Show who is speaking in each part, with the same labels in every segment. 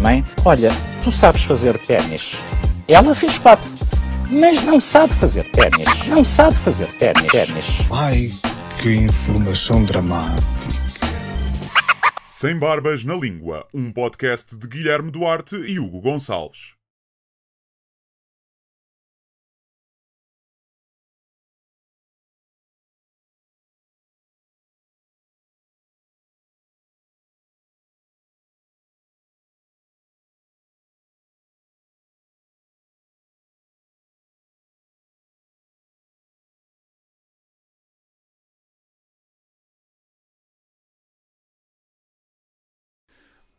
Speaker 1: Mãe, olha, tu sabes fazer ténis. Ela fez quatro, mas não sabe fazer ténis. Não sabe fazer ténis. ténis.
Speaker 2: Ai, que informação dramática.
Speaker 3: Sem Barbas na Língua, um podcast de Guilherme Duarte e Hugo Gonçalves.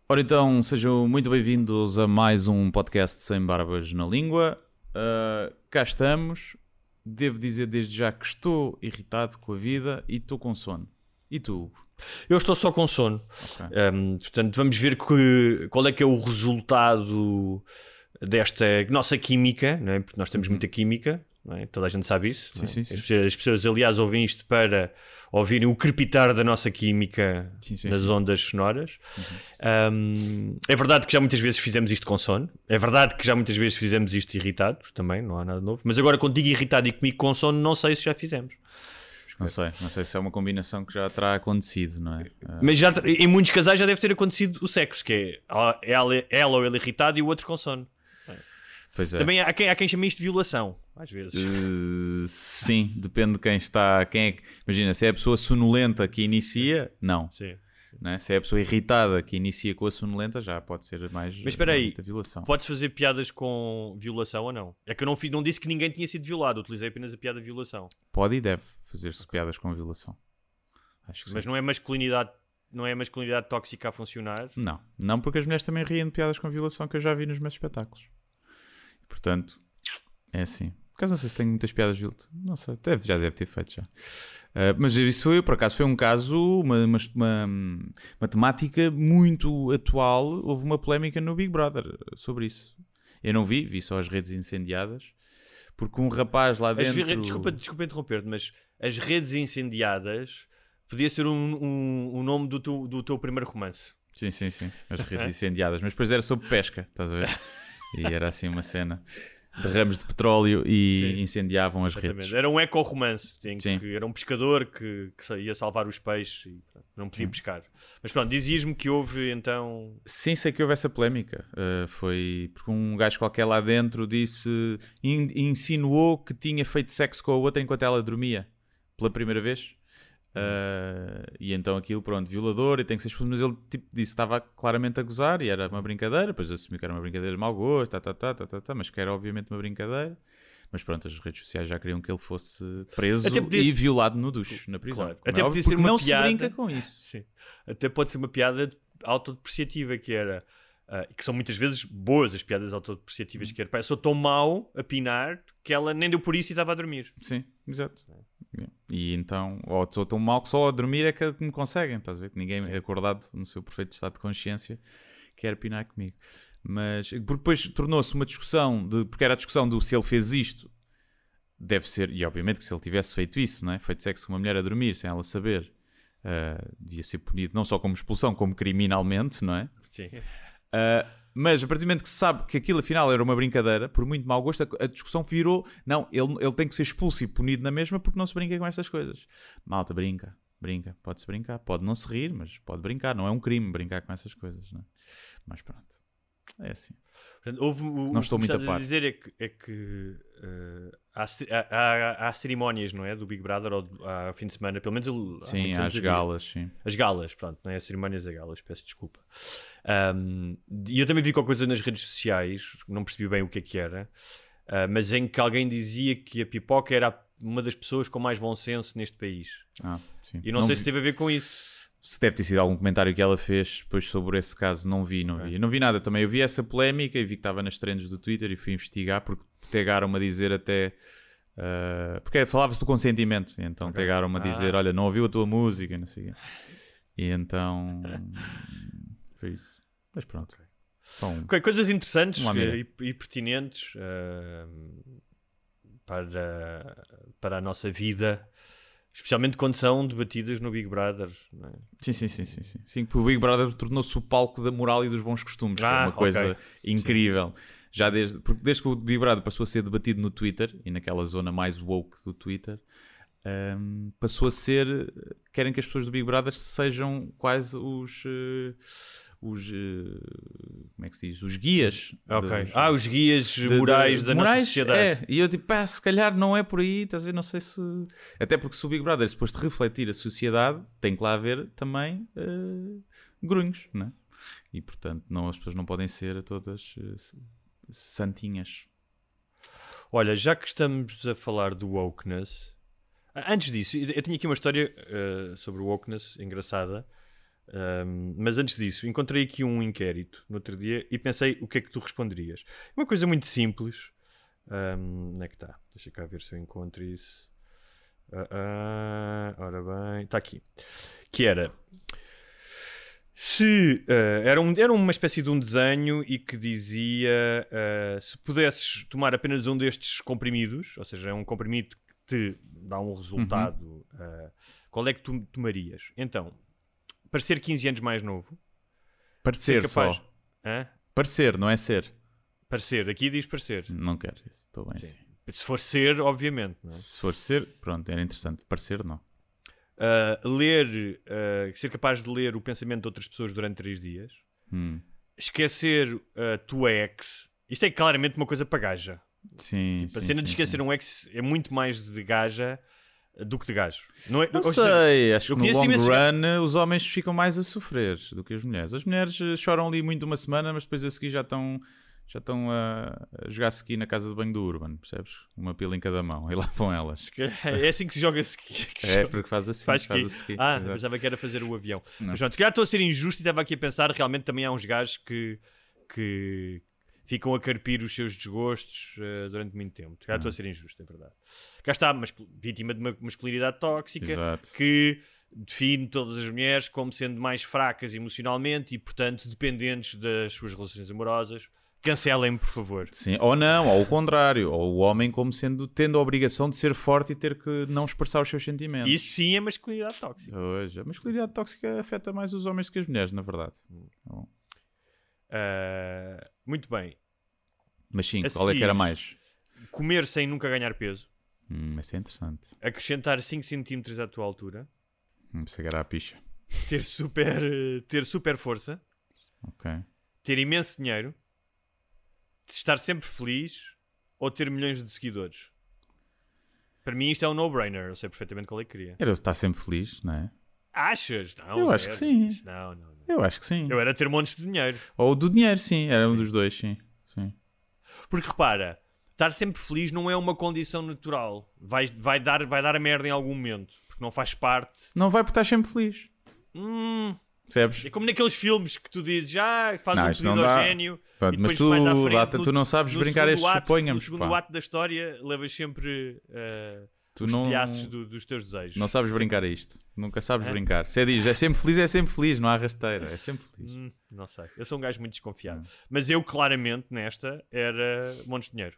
Speaker 4: Ora então, sejam muito bem-vindos a mais um podcast Sem Barbas na Língua. Uh, cá estamos. Devo dizer desde já que estou irritado com a vida e estou com sono. E tu, Hugo?
Speaker 5: Eu estou só com sono.
Speaker 4: Ok.
Speaker 5: Um, portanto, vamos ver que, qual é que é o resultado desta nossa química, não é? porque nós temos muita química, é? toda a gente sabe isso. não é?
Speaker 4: Uhum. sim, sim.
Speaker 5: As, pessoas, as pessoas, aliás, ouvem isto para ouvirem o crepitar da nossa química
Speaker 4: Sim, sim,
Speaker 5: nas
Speaker 4: sim. Uhum.
Speaker 5: ondas sonoras. Um, é verdade que já muitas vezes fizemos isto com sono, é verdade que já muitas vezes fizemos isto irritados também, não há nada novo. Mas agora, quando digo irritado e comigo com sono, não sei se já fizemos.
Speaker 4: Não sei, não sei se é uma combinação que já terá acontecido, não é? Uh,
Speaker 5: Mas já, em muitos casais já deve ter acontecido o sexo, que é ela, ela ou ele irritado e o outro com sono.
Speaker 4: Pois é.
Speaker 5: Também há quem, há quem chame isto de violação, às vezes.
Speaker 4: Uh, sim, depende de quem está. Quem é imagina, se é a pessoa sonolenta que inicia, não.
Speaker 5: Sim.
Speaker 4: né? Se é a pessoa irritada que inicia com a sonolenta, já pode ser mais.
Speaker 5: Mas espera aí,
Speaker 4: muita violação.
Speaker 5: Podes fazer piadas com violação ou não? É que eu não, não disse que ninguém tinha sido violado, utilizei apenas a piada de violação.
Speaker 4: Pode e deve fazer-se piadas com violação. Acho que
Speaker 5: Mas
Speaker 4: sim.
Speaker 5: não é masculinidade, não é masculinidade tóxica a funcionar.
Speaker 4: Não, não porque as mulheres também riem de piadas com violação que eu já vi nos meus espetáculos. Portanto, é assim. Por acaso não sei se tenho muitas piadas violação. Não sei, deve, já deve ter feito já. Ah, mas isso foi, por acaso, foi um caso, uma, uma, uma, uma temática muito atual. Houve uma polémica no Big Brother sobre isso. Eu não vi, vi só as redes incendiadas. Porque um rapaz lá
Speaker 5: As
Speaker 4: dentro...
Speaker 5: vi- desculpa, desculpa interromper-te, mas as redes incendiadas podia ser um, um, um nome do teu, do teu primeiro romance.
Speaker 4: Sim, sim, sim. As redes incendiadas. Mas depois era sobre pesca, estás a ver? E era assim uma cena de ramos de petróleo e
Speaker 5: Sim.
Speaker 4: incendiavam as
Speaker 5: Exatamente.
Speaker 4: redes.
Speaker 5: Era um eco-romance.
Speaker 4: Sim.
Speaker 5: Era um pescador que, que sa- ia salvar os peixes e pronto, não podia pescar. Mas pronto, dizias-me que houve então.
Speaker 4: Sim, sei que houve essa polémica. Uh, foi porque um gajo qualquer lá dentro disse, in- insinuou que tinha feito sexo com a outra enquanto ela dormia pela primeira vez. Uh, e então aquilo, pronto, violador e tem que ser expulso. Mas ele tipo, disse que estava claramente a gozar e era uma brincadeira. Depois assumiu que era uma brincadeira de mau gosto, tá, tá, tá, tá, tá, tá, mas que era obviamente uma brincadeira. Mas pronto, as redes sociais já queriam que ele fosse preso e violado no duche, na prisão.
Speaker 5: Claro.
Speaker 4: Como
Speaker 5: Até
Speaker 4: é óbvio,
Speaker 5: ser uma
Speaker 4: não
Speaker 5: piada.
Speaker 4: se brinca com isso.
Speaker 5: Sim. Até pode ser uma piada autodepreciativa, que era. ah, que são muitas vezes boas as piadas autodepreciativas, que era pá, eu sou tão mau a pinar que ela nem deu por isso e estava a dormir.
Speaker 4: Sim, exato. E então, ou sou tão mal que só a dormir é que me conseguem, estás a ver? Que ninguém é acordado no seu perfeito estado de consciência quer pinar comigo. Mas, porque depois tornou-se uma discussão, de, porque era a discussão do se ele fez isto, deve ser, e obviamente que se ele tivesse feito isso, não é? feito sexo com uma mulher a dormir sem ela saber, ah, devia ser punido não só como expulsão, como criminalmente, não é?
Speaker 5: Sim.
Speaker 4: Uh, mas a partir do momento que se sabe que aquilo afinal era uma brincadeira, por muito mau gosto, a, discussão virou: não, ele, ele tem que ser expulso e punido na mesma porque não se brinca com estas coisas. Malta, brinca, brinca, pode-se brincar, pode não se rir, mas pode brincar, não é um crime brincar com essas coisas, não é? Mas pronto, é assim.
Speaker 5: Portanto, houve, o,
Speaker 4: Não estou muito a par.
Speaker 5: dizer é que, é que eh, há, há, há- há cerimónias, não é? Do Big Brother, ou há fim de semana, pelo menos há
Speaker 4: Sim, às
Speaker 5: havia.
Speaker 4: galas, sim.
Speaker 5: As galas, pronto, não é? As cerimónias a galas, peço desculpa. Ahm, e eu também vi qualquer coisa nas redes sociais, não percebi bem o que é que era, ah, mas em que alguém dizia que a pipoca era uma das pessoas com mais bom senso neste país.
Speaker 4: Ah, sim.
Speaker 5: E não, sei
Speaker 4: vi-
Speaker 5: se teve a ver com isso.
Speaker 4: Se deve ter sido algum comentário que ela fez depois sobre esse caso, não vi, não vi. Não vi nada também. Eu vi essa polémica e vi que estava nas trends do Twitter e fui investigar porque pegaram-me a dizer até. uh, porque falava-se do consentimento, então pegaram-me a dizer: Olha, não ouviu a tua música, e não sei. E então. Foi isso. Mas pronto. Só um.
Speaker 5: Ok, coisas interessantes e, e pertinentes eh, para, para a nossa vida, especialmente quando são debatidas no Big Brother. não é?
Speaker 4: Sim, sim, sim, sim, sim. Sim, porque o Big Brother tornou-se o palco da moral e dos bons costumes, que é
Speaker 5: Ah,
Speaker 4: uma coisa incrível. Já desde, porque desde que o Big Brother passou a ser debatido no Twitter e naquela zona mais woke do Twitter, hum, passou a ser. Querem que as pessoas do Big Brother sejam quase os. eh, os eh, como é que se diz? Os guias.
Speaker 5: Ok.
Speaker 4: dos-
Speaker 5: Ah, os guias
Speaker 4: de-
Speaker 5: morais
Speaker 4: de-
Speaker 5: da
Speaker 4: morais,
Speaker 5: nossa sociedade.
Speaker 4: É. E eu tipo, pá, se calhar não é por aí, estás a ver? Não sei se. Até porque se o Big Brother é suposto refletir a sociedade, tem que lá haver também eh, grunhos, né? E portanto, não, as pessoas não podem ser todas s- santinhas.
Speaker 5: Olha, já que estamos a falar do wokeness, antes disso, eu tinha aqui uma história eh, sobre o wokeness engraçada, ahm, mas antes disso, encontrei aqui um inquérito no outro dia e pensei o que é que tu responderias. Uma coisa muito simples. ahm, onde é que está? Deixa cá ver se eu encontro isso. Ah, ah, ora bem, está aqui. Que era se eh, era, um, era uma espécie de um desenho e que dizia eh, se pudesses tomar apenas um destes comprimidos, ou seja, é um comprimido que te dá um resultado, eh, qual é que tu tomarias? Então, parecer 15 anos mais novo,
Speaker 4: Parecer
Speaker 5: capaz.
Speaker 4: só.
Speaker 5: Hã?
Speaker 4: Parecer, não é ser.
Speaker 5: Parecer, aqui diz parecer.
Speaker 4: Não quero isso, estou bem
Speaker 5: Sim.
Speaker 4: assim.
Speaker 5: Se for ser, obviamente. Não é?
Speaker 4: Se for ser, pronto, era interessante. Parecer, não.
Speaker 5: Uh, ler, uh, ser capaz de ler o pensamento de outras pessoas durante três dias,
Speaker 4: Hum.
Speaker 5: esquecer a tua ex. Isto é claramente uma coisa para gaja.
Speaker 4: Sim,
Speaker 5: Tipo, a
Speaker 4: sim,
Speaker 5: cena
Speaker 4: sim,
Speaker 5: de esquecer
Speaker 4: sim.
Speaker 5: um ex é muito mais de gaja do que de gajo. Não, é,
Speaker 4: Não
Speaker 5: ou seja,
Speaker 4: sei, acho que no long run os homens ficam mais a sofrer do que as mulheres. As mulheres eh, choram ali muito uma semana, mas depois a seguir já estão já estão a, jogar ski na casa de banho do Urban, percebes? Uma pila em cada mão e lá vão elas.
Speaker 5: É assim que se joga ski.
Speaker 4: É, porque faz assim,
Speaker 5: Faz
Speaker 4: faz,
Speaker 5: ski. Ah,
Speaker 4: exato.
Speaker 5: pensava que era fazer o avião.
Speaker 4: Não.
Speaker 5: Mas pronto, se calhar estou a ser injusto e estava aqui a pensar, realmente também há uns gajos que, que ficam a carpir os seus desgostos eh, durante muito tempo. Calhar estou a ser injusto, é verdade. Cá está, vítima de uma masculinidade tóxica
Speaker 4: Exato.
Speaker 5: que define todas as mulheres como sendo mais fracas emocionalmente e, portanto, dependentes das suas relações amorosas. Cancelem-me, por favor.
Speaker 4: Sim, ou não, ou o contrário, ou o homem como sendo tendo a obrigação de ser forte e ter que não expressar os seus sentimentos.
Speaker 5: Isso sim é masculinidade tóxica.
Speaker 4: Hoje, a masculinidade tóxica afeta mais os homens que as mulheres, na verdade.
Speaker 5: Ah, muito bem.
Speaker 4: Mas sim, qual é que era mais?
Speaker 5: Comer sem nunca ganhar peso.
Speaker 4: Hum, isso é interessante.
Speaker 5: Acrescentar 5 cm à tua altura.
Speaker 4: Hum, isso era a picha.
Speaker 5: Ter super, eh, ter super força.
Speaker 4: Ok.
Speaker 5: Ter imenso dinheiro. Estar sempre feliz. Ou ter milhões de seguidores. Para mim isto é um no-brainer. Eu sei perfeitamente qual é que queria.
Speaker 4: Era estar sempre feliz, não é?
Speaker 5: Achas? Não,
Speaker 4: Eu acho que sim.
Speaker 5: Não, não, não.
Speaker 4: Eu acho que sim.
Speaker 5: Eu era ter montes de dinheiro.
Speaker 4: Ou do dinheiro, sim. Era um dos dois, sim. sim.
Speaker 5: Porque repara, estar sempre feliz não é uma condição natural. Vai, vai, dar, vai dar a merda em algum momento. Porque não faz parte.
Speaker 4: Não vai por estar sempre feliz.
Speaker 5: Hum,
Speaker 4: Percebes?
Speaker 5: é como naqueles filmes que tu dizes, ah, faz
Speaker 4: Não,
Speaker 5: um pedido ao gênio.
Speaker 4: Pronto, mas tu,
Speaker 5: frente,
Speaker 4: Data, tu não sabes
Speaker 5: no
Speaker 4: brincar estes
Speaker 5: ato,
Speaker 4: suponhamos.
Speaker 5: No segundo
Speaker 4: pá.
Speaker 5: ato da história, levas sempre uh,
Speaker 4: Tu
Speaker 5: os
Speaker 4: não,
Speaker 5: telhaços do- dos teus desejos.
Speaker 4: não sabes brincar a isto. Nunca sabes
Speaker 5: Hã?
Speaker 4: brincar. Se é diz, é sempre feliz, é sempre feliz. Não há rasteira. É sempre feliz.
Speaker 5: Hum, não sei. Eu sou um gajo muito desconfiado.
Speaker 4: Hum.
Speaker 5: Mas eu, claramente, nesta, era montes de dinheiro.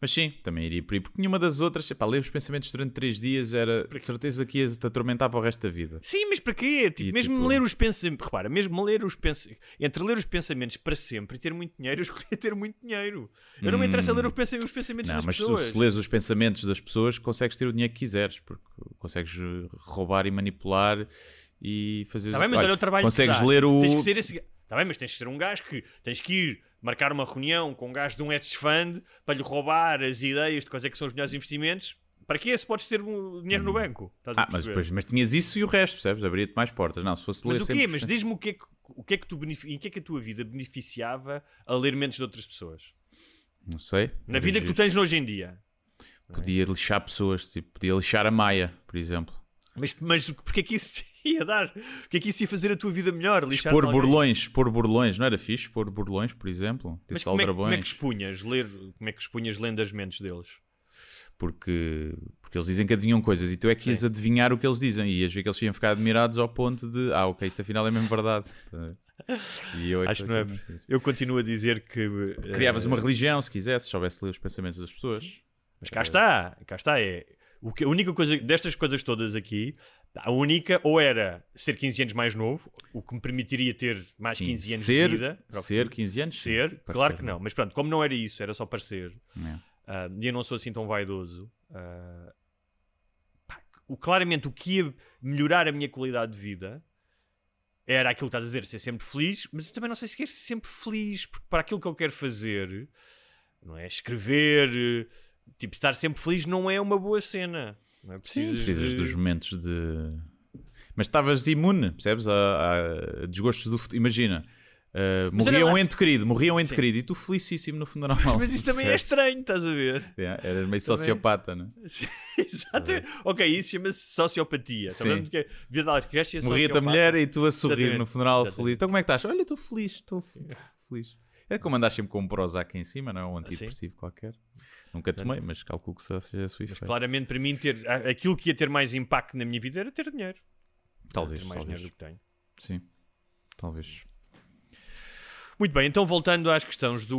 Speaker 4: Mas sim, também iria por aí. Porque nenhuma das outras, epá, ler os pensamentos durante três dias era de certeza que ias te atormentar para o resto da vida.
Speaker 5: Sim, mas para quê? Tipo,
Speaker 4: E,
Speaker 5: mesmo
Speaker 4: tipo-
Speaker 5: ler os pensamentos. Repara, mesmo ler os pensamentos. Entre ler os pensamentos para sempre e ter muito dinheiro, eu escolhi ter muito dinheiro. Eu não me interessa ler os pensa- os pensamentos
Speaker 4: Hum. Não,
Speaker 5: das
Speaker 4: mas tu,
Speaker 5: pessoas.
Speaker 4: se lês os pensamentos das pessoas, consegues ter o dinheiro que quiseres, porque consegues eh, roubar e manipular e fazer.
Speaker 5: Tá bem, mas olha, o trabalho
Speaker 4: consegues
Speaker 5: que dá.
Speaker 4: ler o.
Speaker 5: Tens que ser esse ga- Tá bem, mas tens que ser um gajo que tens que ir marcar uma reunião com um gajo de um hedge fund para lhe roubar as ideias de quais é que são os melhores investimentos. Para que se podes ter um dinheiro no banco? Estás
Speaker 4: Ah, mas, depois, mas tinhas isso e o resto, percebes? Abria-te mais portas. Não, se fosse ler
Speaker 5: Mas o quê? Mas diz-me o que é que, o que, é que tu em que é que a tua vida beneficiava a ler mentes de outras pessoas?
Speaker 4: Não sei.
Speaker 5: Na vida que tu tens hoje em dia.
Speaker 4: Podia lixar pessoas, tipo, podia lixar a Maia, por exemplo.
Speaker 5: Mas, mas porque é que isso ia dar? O que é que isso ia fazer a tua vida melhor? Lixar
Speaker 4: Expor
Speaker 5: alguém?
Speaker 4: burlões, expor burlões, não era fixe? Expor burlões, por exemplo.
Speaker 5: Mas como é, como é que expunhas? Ler, como é que expunhas lendo as mentes deles?
Speaker 4: Porque, porque eles dizem que adivinham coisas e tu é que ias adivinhar o que eles dizem e ias ver que eles iam ficar admirados ao ponto de ah, ok, isto afinal é mesmo verdade. E eu é
Speaker 5: Acho que não é. Eu continuo a dizer que. eh,
Speaker 4: Criavas uma religião, se quisesse, se soubesse ler os pensamentos das pessoas.
Speaker 5: Mas cá está, cá está. É, o que, a única coisa destas coisas todas aqui, a única ou era ser 15 anos mais novo, o que me permitiria ter mais
Speaker 4: Sim,
Speaker 5: 15 anos
Speaker 4: ser,
Speaker 5: de vida. para o
Speaker 4: Ser
Speaker 5: futuro.
Speaker 4: 15 anos?
Speaker 5: Ser,
Speaker 4: parecer,
Speaker 5: claro que não. Mas pronto, como não era isso, era só parecer.
Speaker 4: É.
Speaker 5: ah, e eu não sou assim tão vaidoso. ah, pá, o, claramente o que ia melhorar a minha qualidade de vida era aquilo que estás a dizer, ser sempre feliz, mas eu também não sei se quero ser sempre feliz, porque para aquilo que eu quero fazer, não é? Escrever, tipo, estar sempre feliz não é uma boa cena. Não é?
Speaker 4: Sim,
Speaker 5: Precisas,
Speaker 4: precisas
Speaker 5: de...
Speaker 4: dos momentos de. Mas estavas imune, percebes? A, a desgostos do futuro. Imagina, uh, morria um ente querido, morria um ente
Speaker 5: Sim.
Speaker 4: querido e tu felicíssimo no funeral.
Speaker 5: Mas isso também é estranho, estás a ver?
Speaker 4: É, Eras meio
Speaker 5: Também.
Speaker 4: sociopata, não é?
Speaker 5: Exatamente. Ok, isso chama-se sociopatia.
Speaker 4: Sim.
Speaker 5: Também porque vida da é
Speaker 4: Morria-te a mulher e tu a sorrir
Speaker 5: Exatamente.
Speaker 4: no funeral
Speaker 5: Exatamente.
Speaker 4: feliz. Então como é que estás? Olha, estou feliz, estou feliz. Era como andar sempre com um Prozac em cima, não é? Um antidepressivo qualquer. Nunca tomei, mas calculo que seja a sua
Speaker 5: Mas claramente para mim ter aquilo que ia ter mais impacto na minha vida era ter dinheiro.
Speaker 4: Talvez,
Speaker 5: ter mais
Speaker 4: talvez.
Speaker 5: dinheiro do que tenho.
Speaker 4: Sim, talvez.
Speaker 5: Muito bem, então voltando às questões do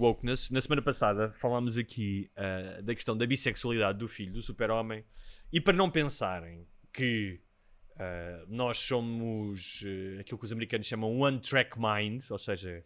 Speaker 5: wokeness, na semana passada falámos aqui ah, da questão da bissexualidade do filho do super-homem e para não pensarem que ah, nós somos eh, aquilo que os americanos chamam one-track mind, ou seja,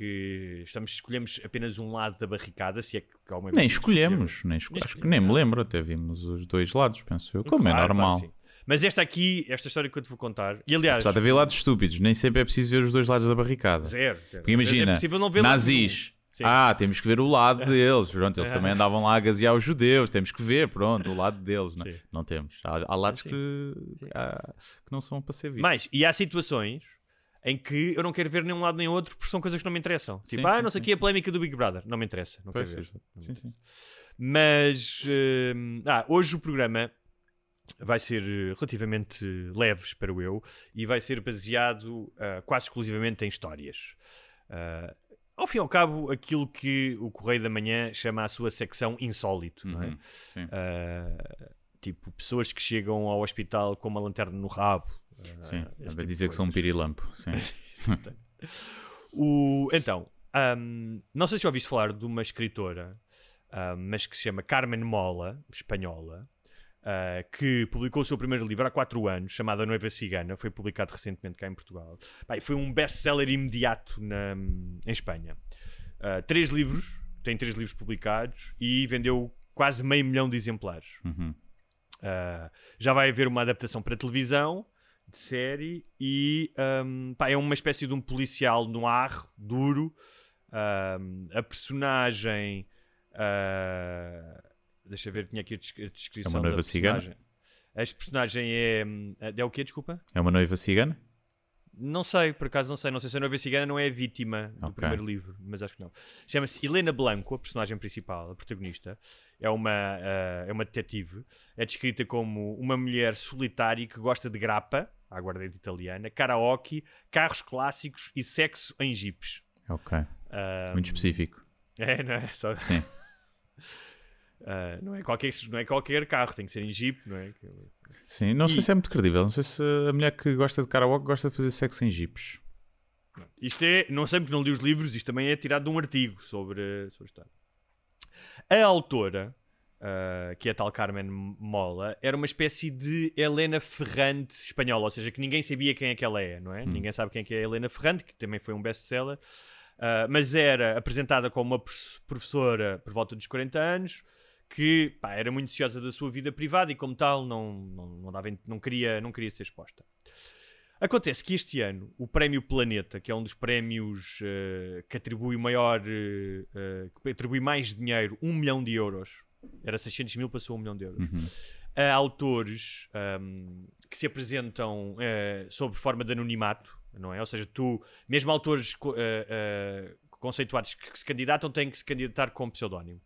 Speaker 5: que estamos, escolhemos apenas um lado da barricada, se é que há uma
Speaker 4: Nem escolhemos, nem esco- acho que nem me
Speaker 5: escolhemos,
Speaker 4: lembro, até vimos os dois lados, penso eu. Como é
Speaker 5: Claro,
Speaker 4: normal.
Speaker 5: claro. Mas esta aqui, esta história que eu te vou contar, e aliás,
Speaker 4: Apesar de haver lados estúpidos, nem sempre é preciso ver os dois lados da barricada.
Speaker 5: zero, zero.
Speaker 4: Porque imagina,
Speaker 5: é ver lado
Speaker 4: nazis. Ah, temos que ver o lado deles. Pronto, eles também andavam lá a gasear os judeus. Temos que ver, pronto, o lado deles. Não, não temos. Há, há lados
Speaker 5: Sim.
Speaker 4: que, há- que não são para ser vistos.
Speaker 5: Mas, e há situações em que eu não quero ver nenhum lado nem outro porque são coisas que não me interessam. Tipo,
Speaker 4: Sim,
Speaker 5: ah,
Speaker 4: sim,
Speaker 5: não sei o
Speaker 4: sim,
Speaker 5: que, a polémica do Big Brother. Não me interessa. Não
Speaker 4: Pois,
Speaker 5: quero ver.
Speaker 4: Sim, sim.
Speaker 5: Mas, hum, ah, hoje o programa vai ser eh, relativamente leve, espero eu, e vai ser baseado ah, quase exclusivamente em histórias. Ah, ao fim e ao cabo, aquilo que o Correio da Manhã chama a sua secção insólito, não é?
Speaker 4: Uhum, sim.
Speaker 5: Tipo, pessoas que chegam ao hospital com uma lanterna no rabo. Ah,
Speaker 4: Sim, vai
Speaker 5: tipo
Speaker 4: dizer que sou um pirilampo. Sim.
Speaker 5: O, então, ahm, não sei se já ouviste falar de uma escritora, ahm, mas que se chama Carmen Mola, espanhola, ah, que publicou o seu primeiro livro há 4 anos, chamado A Noiva Cigana, foi publicado recentemente cá em Portugal. E foi um best-seller imediato na, em Espanha. Ah, três livros, tem três livros publicados e vendeu quase meio milhão de exemplares.
Speaker 4: Uhum.
Speaker 5: Uh, já vai haver uma adaptação para televisão de série e um, pá, é uma espécie de um policial no ar duro. Um, a personagem. uh, deixa ver, tinha aqui a, des- a descrição.
Speaker 4: É uma noiva cigana?
Speaker 5: personagem. A personagem é. hum, É o quê? Desculpa?
Speaker 4: É uma noiva cigana?
Speaker 5: Não sei, por acaso não sei. Não sei se a noiva cigana não é a vítima do
Speaker 4: Ok.
Speaker 5: primeiro livro, mas acho que não. Chama-se Helena Blanco, a personagem principal, a protagonista. É uma, ah, é uma detetive. É descrita como uma mulher solitária que gosta de grappa, à aguardente italiana, karaoke, carros clássicos e sexo em jipes.
Speaker 4: Ok.
Speaker 5: Ah,
Speaker 4: Muito específico.
Speaker 5: É, não é? Só,
Speaker 4: Sim.
Speaker 5: ah, não, é qualquer, não é qualquer carro, tem que ser em jeep, não é?
Speaker 4: Sim, não sei
Speaker 5: E-
Speaker 4: se é muito credível. Não sei se a mulher que gosta de karaoke gosta de fazer sexo em jipes.
Speaker 5: Isto é, não sei porque não li os livros, isto também é tirado de um artigo sobre, sobre a história. A autora, ah, que é a tal Carmen Mola, era uma espécie de Helena Ferrante espanhola, ou seja, que ninguém sabia quem é que ela é, não é? Ninguém sabe quem é que é a Helena Ferrante, que também foi um best-seller, ah, mas era apresentada como uma prof- professora por volta dos 40 anos, que pá, era muito ansiosa da sua vida privada e como tal não, não, não, dava, não, queria, não queria ser exposta. Acontece que este ano o Prémio Planeta, que é um dos prémios eh, que atribui maior, eh, que atribui mais dinheiro, 1 milhão de euros, era 600 mil, passou a 1 milhão de euros, a autores ahm, que se apresentam eh, sob forma de anonimato, não é? Ou seja, tu, mesmo autores co- conceituados que se candidatam, têm que se candidatar com pseudónimo.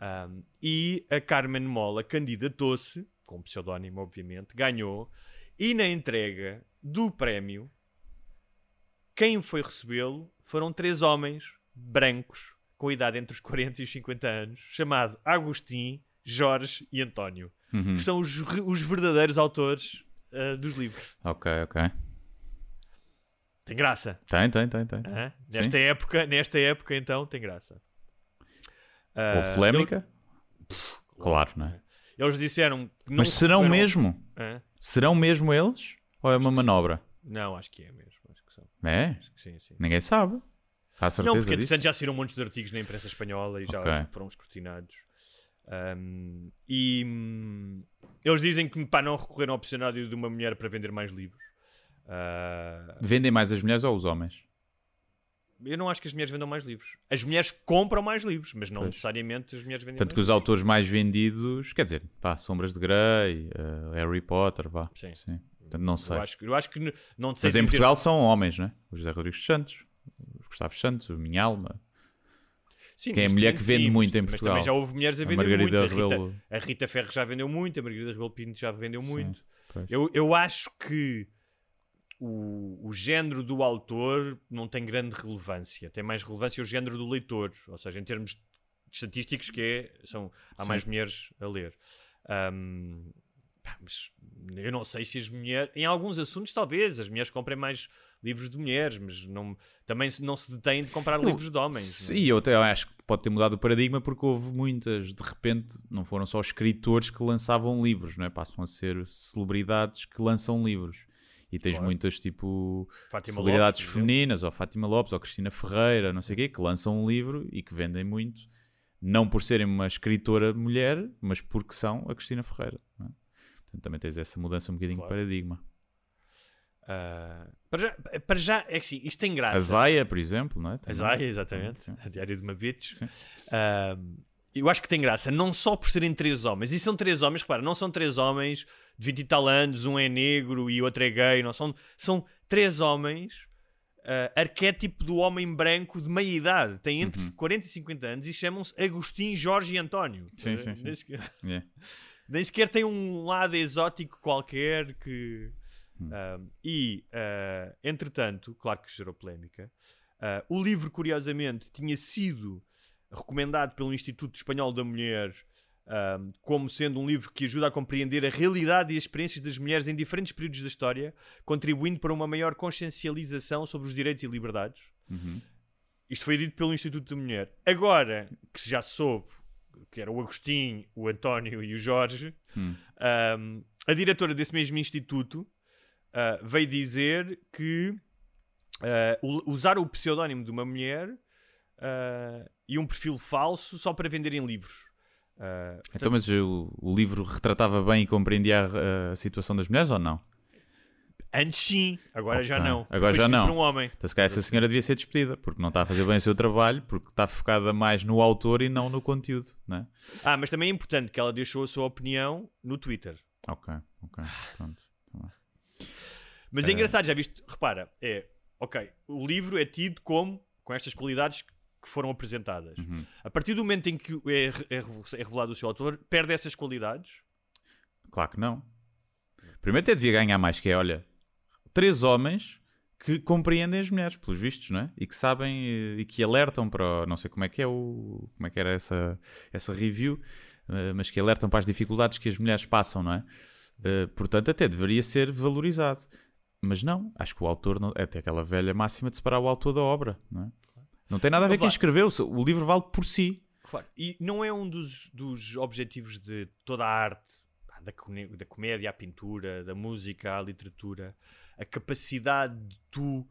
Speaker 5: Um, e a Carmen Mola candidatou-se, com pseudónimo, obviamente, ganhou E na entrega do prémio, quem foi recebê-lo foram três homens brancos com idade entre os 40 e os 50 anos, chamado Agostinho, Jorge e António,
Speaker 4: Uhum.
Speaker 5: que são os, os verdadeiros autores ah, dos livros.
Speaker 4: Ok, ok.
Speaker 5: Tem graça.
Speaker 4: Tem, tem, tem, tem.
Speaker 5: hã? Nesta época, nesta época, então, tem graça. Ah,
Speaker 4: Houve polémica? Claro, não é?
Speaker 5: Eles disseram que não
Speaker 4: Mas serão mesmo?
Speaker 5: Hã?
Speaker 4: Serão mesmo eles? Ou é uma manobra?
Speaker 5: Não, acho que é mesmo. Acho que são.
Speaker 4: É?
Speaker 5: Acho que sim, sim.
Speaker 4: Ninguém sabe. Há certeza
Speaker 5: Não, porque
Speaker 4: disso?
Speaker 5: entretanto já saíram montes de artigos na imprensa espanhola e já
Speaker 4: Ok.
Speaker 5: foram escrutinados. Ahm, e hum, eles dizem que pá, não recorreram ao opcionário de uma mulher para vender mais livros. Ah,
Speaker 4: Vendem mais as mulheres ou os homens?
Speaker 5: Eu não acho que as mulheres vendam mais livros. As mulheres compram mais livros, mas não
Speaker 4: Pois.
Speaker 5: necessariamente as mulheres vendem
Speaker 4: Tanto
Speaker 5: mais
Speaker 4: que os autores mais vendidos, quer dizer, pá, Sombras de Grey, eh, Harry Potter, vá.
Speaker 5: Sim.
Speaker 4: Portanto, não sei.
Speaker 5: Eu acho, que- eu acho que não sei
Speaker 4: Mas em
Speaker 5: dizer-
Speaker 4: Portugal são homens, né? O José Rodrigues Santos, o Gustavo Santos, o Minha Alma.
Speaker 5: Sim,
Speaker 4: Quem é a mulher que vende
Speaker 5: sim,
Speaker 4: muito em
Speaker 5: mas
Speaker 4: Portugal?
Speaker 5: também já houve mulheres a
Speaker 4: A
Speaker 5: vender
Speaker 4: Margarida
Speaker 5: muito. A Rita,
Speaker 4: Rebelo.
Speaker 5: a Rita Ferro já vendeu muito, a Margarida Rebelo Pinto já vendeu muito.
Speaker 4: pois.
Speaker 5: Eu, eu acho que o, o género do autor não tem grande relevância. Tem mais relevância o género do leitor. Ou seja, em termos estatísticos, que é, são, há
Speaker 4: Sim.
Speaker 5: mais mulheres a ler. Ahm, pá, eu não sei se as mulheres. Em alguns assuntos, talvez, as mulheres comprem mais livros de mulheres, mas não, também não se detêm de comprar
Speaker 4: Eu-
Speaker 5: livros de homens. não é?
Speaker 4: Sim, eu até acho que pode ter mudado o paradigma porque houve muitas, de repente, não foram só escritores que lançavam livros, não é? Passam a ser celebridades que lançam livros. E tens
Speaker 5: Claro.
Speaker 4: muitas, tipo,
Speaker 5: Fátima
Speaker 4: celebridades
Speaker 5: Lopes,
Speaker 4: femininas, ou Fátima Lopes, ou Cristina Ferreira, não sei o quê, que lançam um livro e que vendem muito, não por serem uma escritora mulher, mas porque são a Cristina Ferreira. É? Portanto, também tens essa mudança um bocadinho
Speaker 5: Claro.
Speaker 4: de paradigma.
Speaker 5: Ah, para, já, para já, é que sim, isto tem graça.
Speaker 4: A Zaya, por exemplo, não é?
Speaker 5: A
Speaker 4: Também.
Speaker 5: Zaya, exatamente.
Speaker 4: Sim.
Speaker 5: A Diário de uma Bitch.
Speaker 4: Sim.
Speaker 5: Eu acho que tem graça, não só por serem três homens. E são três homens, repara, não são três homens de 20 e tal anos, um é negro e outro é gay. Não, são, são três homens, ah, arquétipo do homem branco de meia idade. Têm entre 40 e 50 anos e chamam-se Agostinho, Jorge e António.
Speaker 4: Sim,
Speaker 5: Ah,
Speaker 4: sim, sim.
Speaker 5: Nem sequer,
Speaker 4: Yeah.
Speaker 5: nem sequer tem um lado exótico qualquer que.
Speaker 4: Hum.
Speaker 5: Ah, e, ah, entretanto, claro que gerou polémica. o livro, curiosamente, tinha sido recomendado pelo Instituto Espanhol da Mulher ah, como sendo um livro que ajuda a compreender a realidade e as experiências das mulheres em diferentes períodos da história, contribuindo para uma maior consciencialização sobre os direitos e liberdades.
Speaker 4: Uhum.
Speaker 5: Isto foi dito pelo Instituto da Mulher. Agora que já soube que era o Agostinho, o António e o Jorge,
Speaker 4: Hum.
Speaker 5: ahm, a diretora desse mesmo instituto ah, veio dizer que ah, u- usar o pseudónimo de uma mulher ah, e um perfil falso só para venderem livros. Ah,
Speaker 4: Então, mas o, o livro retratava bem e compreendia a, a situação das mulheres ou não?
Speaker 5: Antes sim, agora já
Speaker 4: Ok.
Speaker 5: não.
Speaker 4: Agora já não.
Speaker 5: um homem.
Speaker 4: Então, se calhar essa senhora devia ser despedida, porque não está a fazer bem o seu trabalho, porque está focada mais no autor e não no conteúdo, não é?
Speaker 5: Ah, mas também é importante que ela deixou a sua opinião no Twitter.
Speaker 4: Ok, ok, pronto. Tá.
Speaker 5: Mas é engraçado, já viste? Repara, é ok, o livro é tido como com estas qualidades que foram apresentadas.
Speaker 4: Uhum.
Speaker 5: A partir do momento em que é, é é revelado o seu autor, perde essas qualidades.
Speaker 4: Claro que não. Primeiro até devia ganhar mais, que é, olha, três homens que compreendem as mulheres, pelos vistos, não é? E que sabem eh, e que alertam para, o- não sei como é que é o, como é que era essa, essa review, eh, mas que alertam para as dificuldades que as mulheres passam, não é? Eh, portanto, até deveria ser valorizado. Mas não, acho que o autor, não, é até aquela velha máxima de separar o autor da obra, não é? Não tem nada a ver quem escreveu, o livro vale por si.
Speaker 5: Claro. E não é um dos, dos objetivos de toda a arte, da, da comédia à pintura, da música à literatura, a capacidade de tu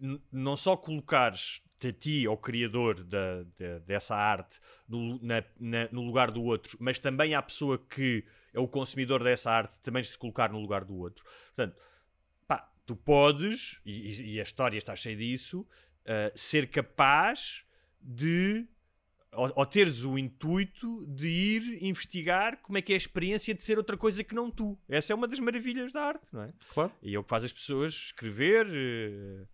Speaker 5: n- não só colocares a ti, ao criador da, da- dessa arte, no, na- na- no lugar do outro, mas também à pessoa que é o consumidor dessa arte também se colocar no lugar do outro. Portanto, tu podes, e, e- a história está cheia disso, ah, ser capaz de, ou, ou teres o intuito de ir investigar como é que é a experiência de ser outra coisa que não tu. Essa é uma das maravilhas da arte, não é?
Speaker 4: Claro.
Speaker 5: E é o que faz as pessoas escrever. eh,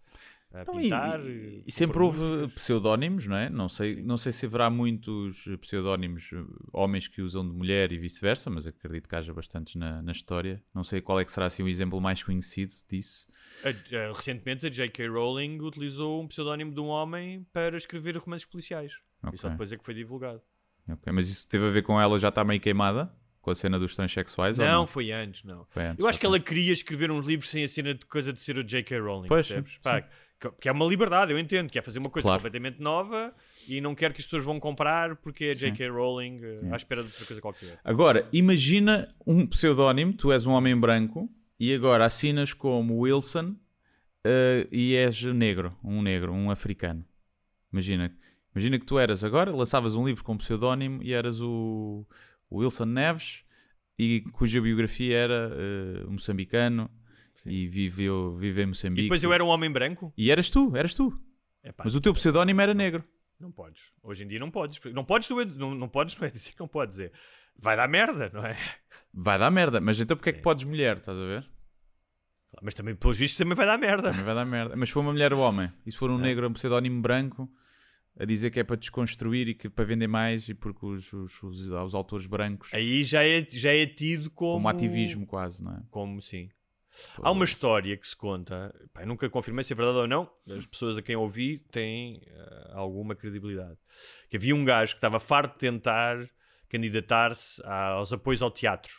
Speaker 5: a
Speaker 4: Não, e-
Speaker 5: pintar.
Speaker 4: e,
Speaker 5: eh,
Speaker 4: sempre houve pseudónimos, não é? Não sei,
Speaker 5: Sim.
Speaker 4: não sei se haverá muitos pseudónimos, eh, homens que usam de mulher e vice-versa, mas acredito que haja bastantes na, na história. Não sei qual é que será assim, o exemplo mais conhecido disso.
Speaker 5: A- a- recentemente a J.K. Rowling utilizou um pseudónimo de um homem para escrever romances policiais. E só depois é que foi divulgado.
Speaker 4: Ok, Mas isso teve a ver com ela já está meio queimada? Com a cena dos transexuais?
Speaker 5: Não,
Speaker 4: não?
Speaker 5: foi antes, não.
Speaker 4: Foi antes,
Speaker 5: Eu acho que ela queria escrever uns livros sem a cena de coisa de ser a J.K. Rowling.
Speaker 4: Pois, sim,
Speaker 5: Pá, que, que é uma liberdade, eu entendo. Quer fazer uma coisa
Speaker 4: Claro.
Speaker 5: completamente nova e não quer que as pessoas vão comprar porque é
Speaker 4: Sim.
Speaker 5: J.K. Rowling eh, à espera de outra coisa qualquer.
Speaker 4: Agora, imagina um pseudónimo, tu és um homem branco e agora assinas como Wilson eh, e és negro, um negro, um africano. Imagina, imagina que tu eras agora, lançavas um livro com pseudónimo e eras o, o Wilson Neves e cuja biografia era eh, moçambicano e viveu, vive em Moçambique.
Speaker 5: E depois eu era um homem branco?
Speaker 4: E eras tu, eras tu.
Speaker 5: Epá,
Speaker 4: Mas o teu pseudónimo era negro.
Speaker 5: Não podes. Hoje em dia não podes. Não podes, tu, não, não podes, não é dizer que não podes dizer. Vai dar merda, não é?
Speaker 4: Vai dar merda, mas então porque é que podes mulher, estás a ver?
Speaker 5: Mas também, pelos vistos, também vai dar merda.
Speaker 4: Também vai dar merda. Mas se for uma mulher ou homem, e se for um negro, um pseudónimo branco, a dizer que é para desconstruir e que para vender mais e porque os, os, os, os autores brancos,
Speaker 5: Aí já é, já é tido como...
Speaker 4: como ativismo quase, não é?
Speaker 5: Como sim. Há uma história que se conta, pá, nunca confirmei se é verdade ou não, as pessoas a quem ouvi têm eh, alguma credibilidade. Que havia um gajo que estava farto de tentar candidatar-se aos apoios ao teatro.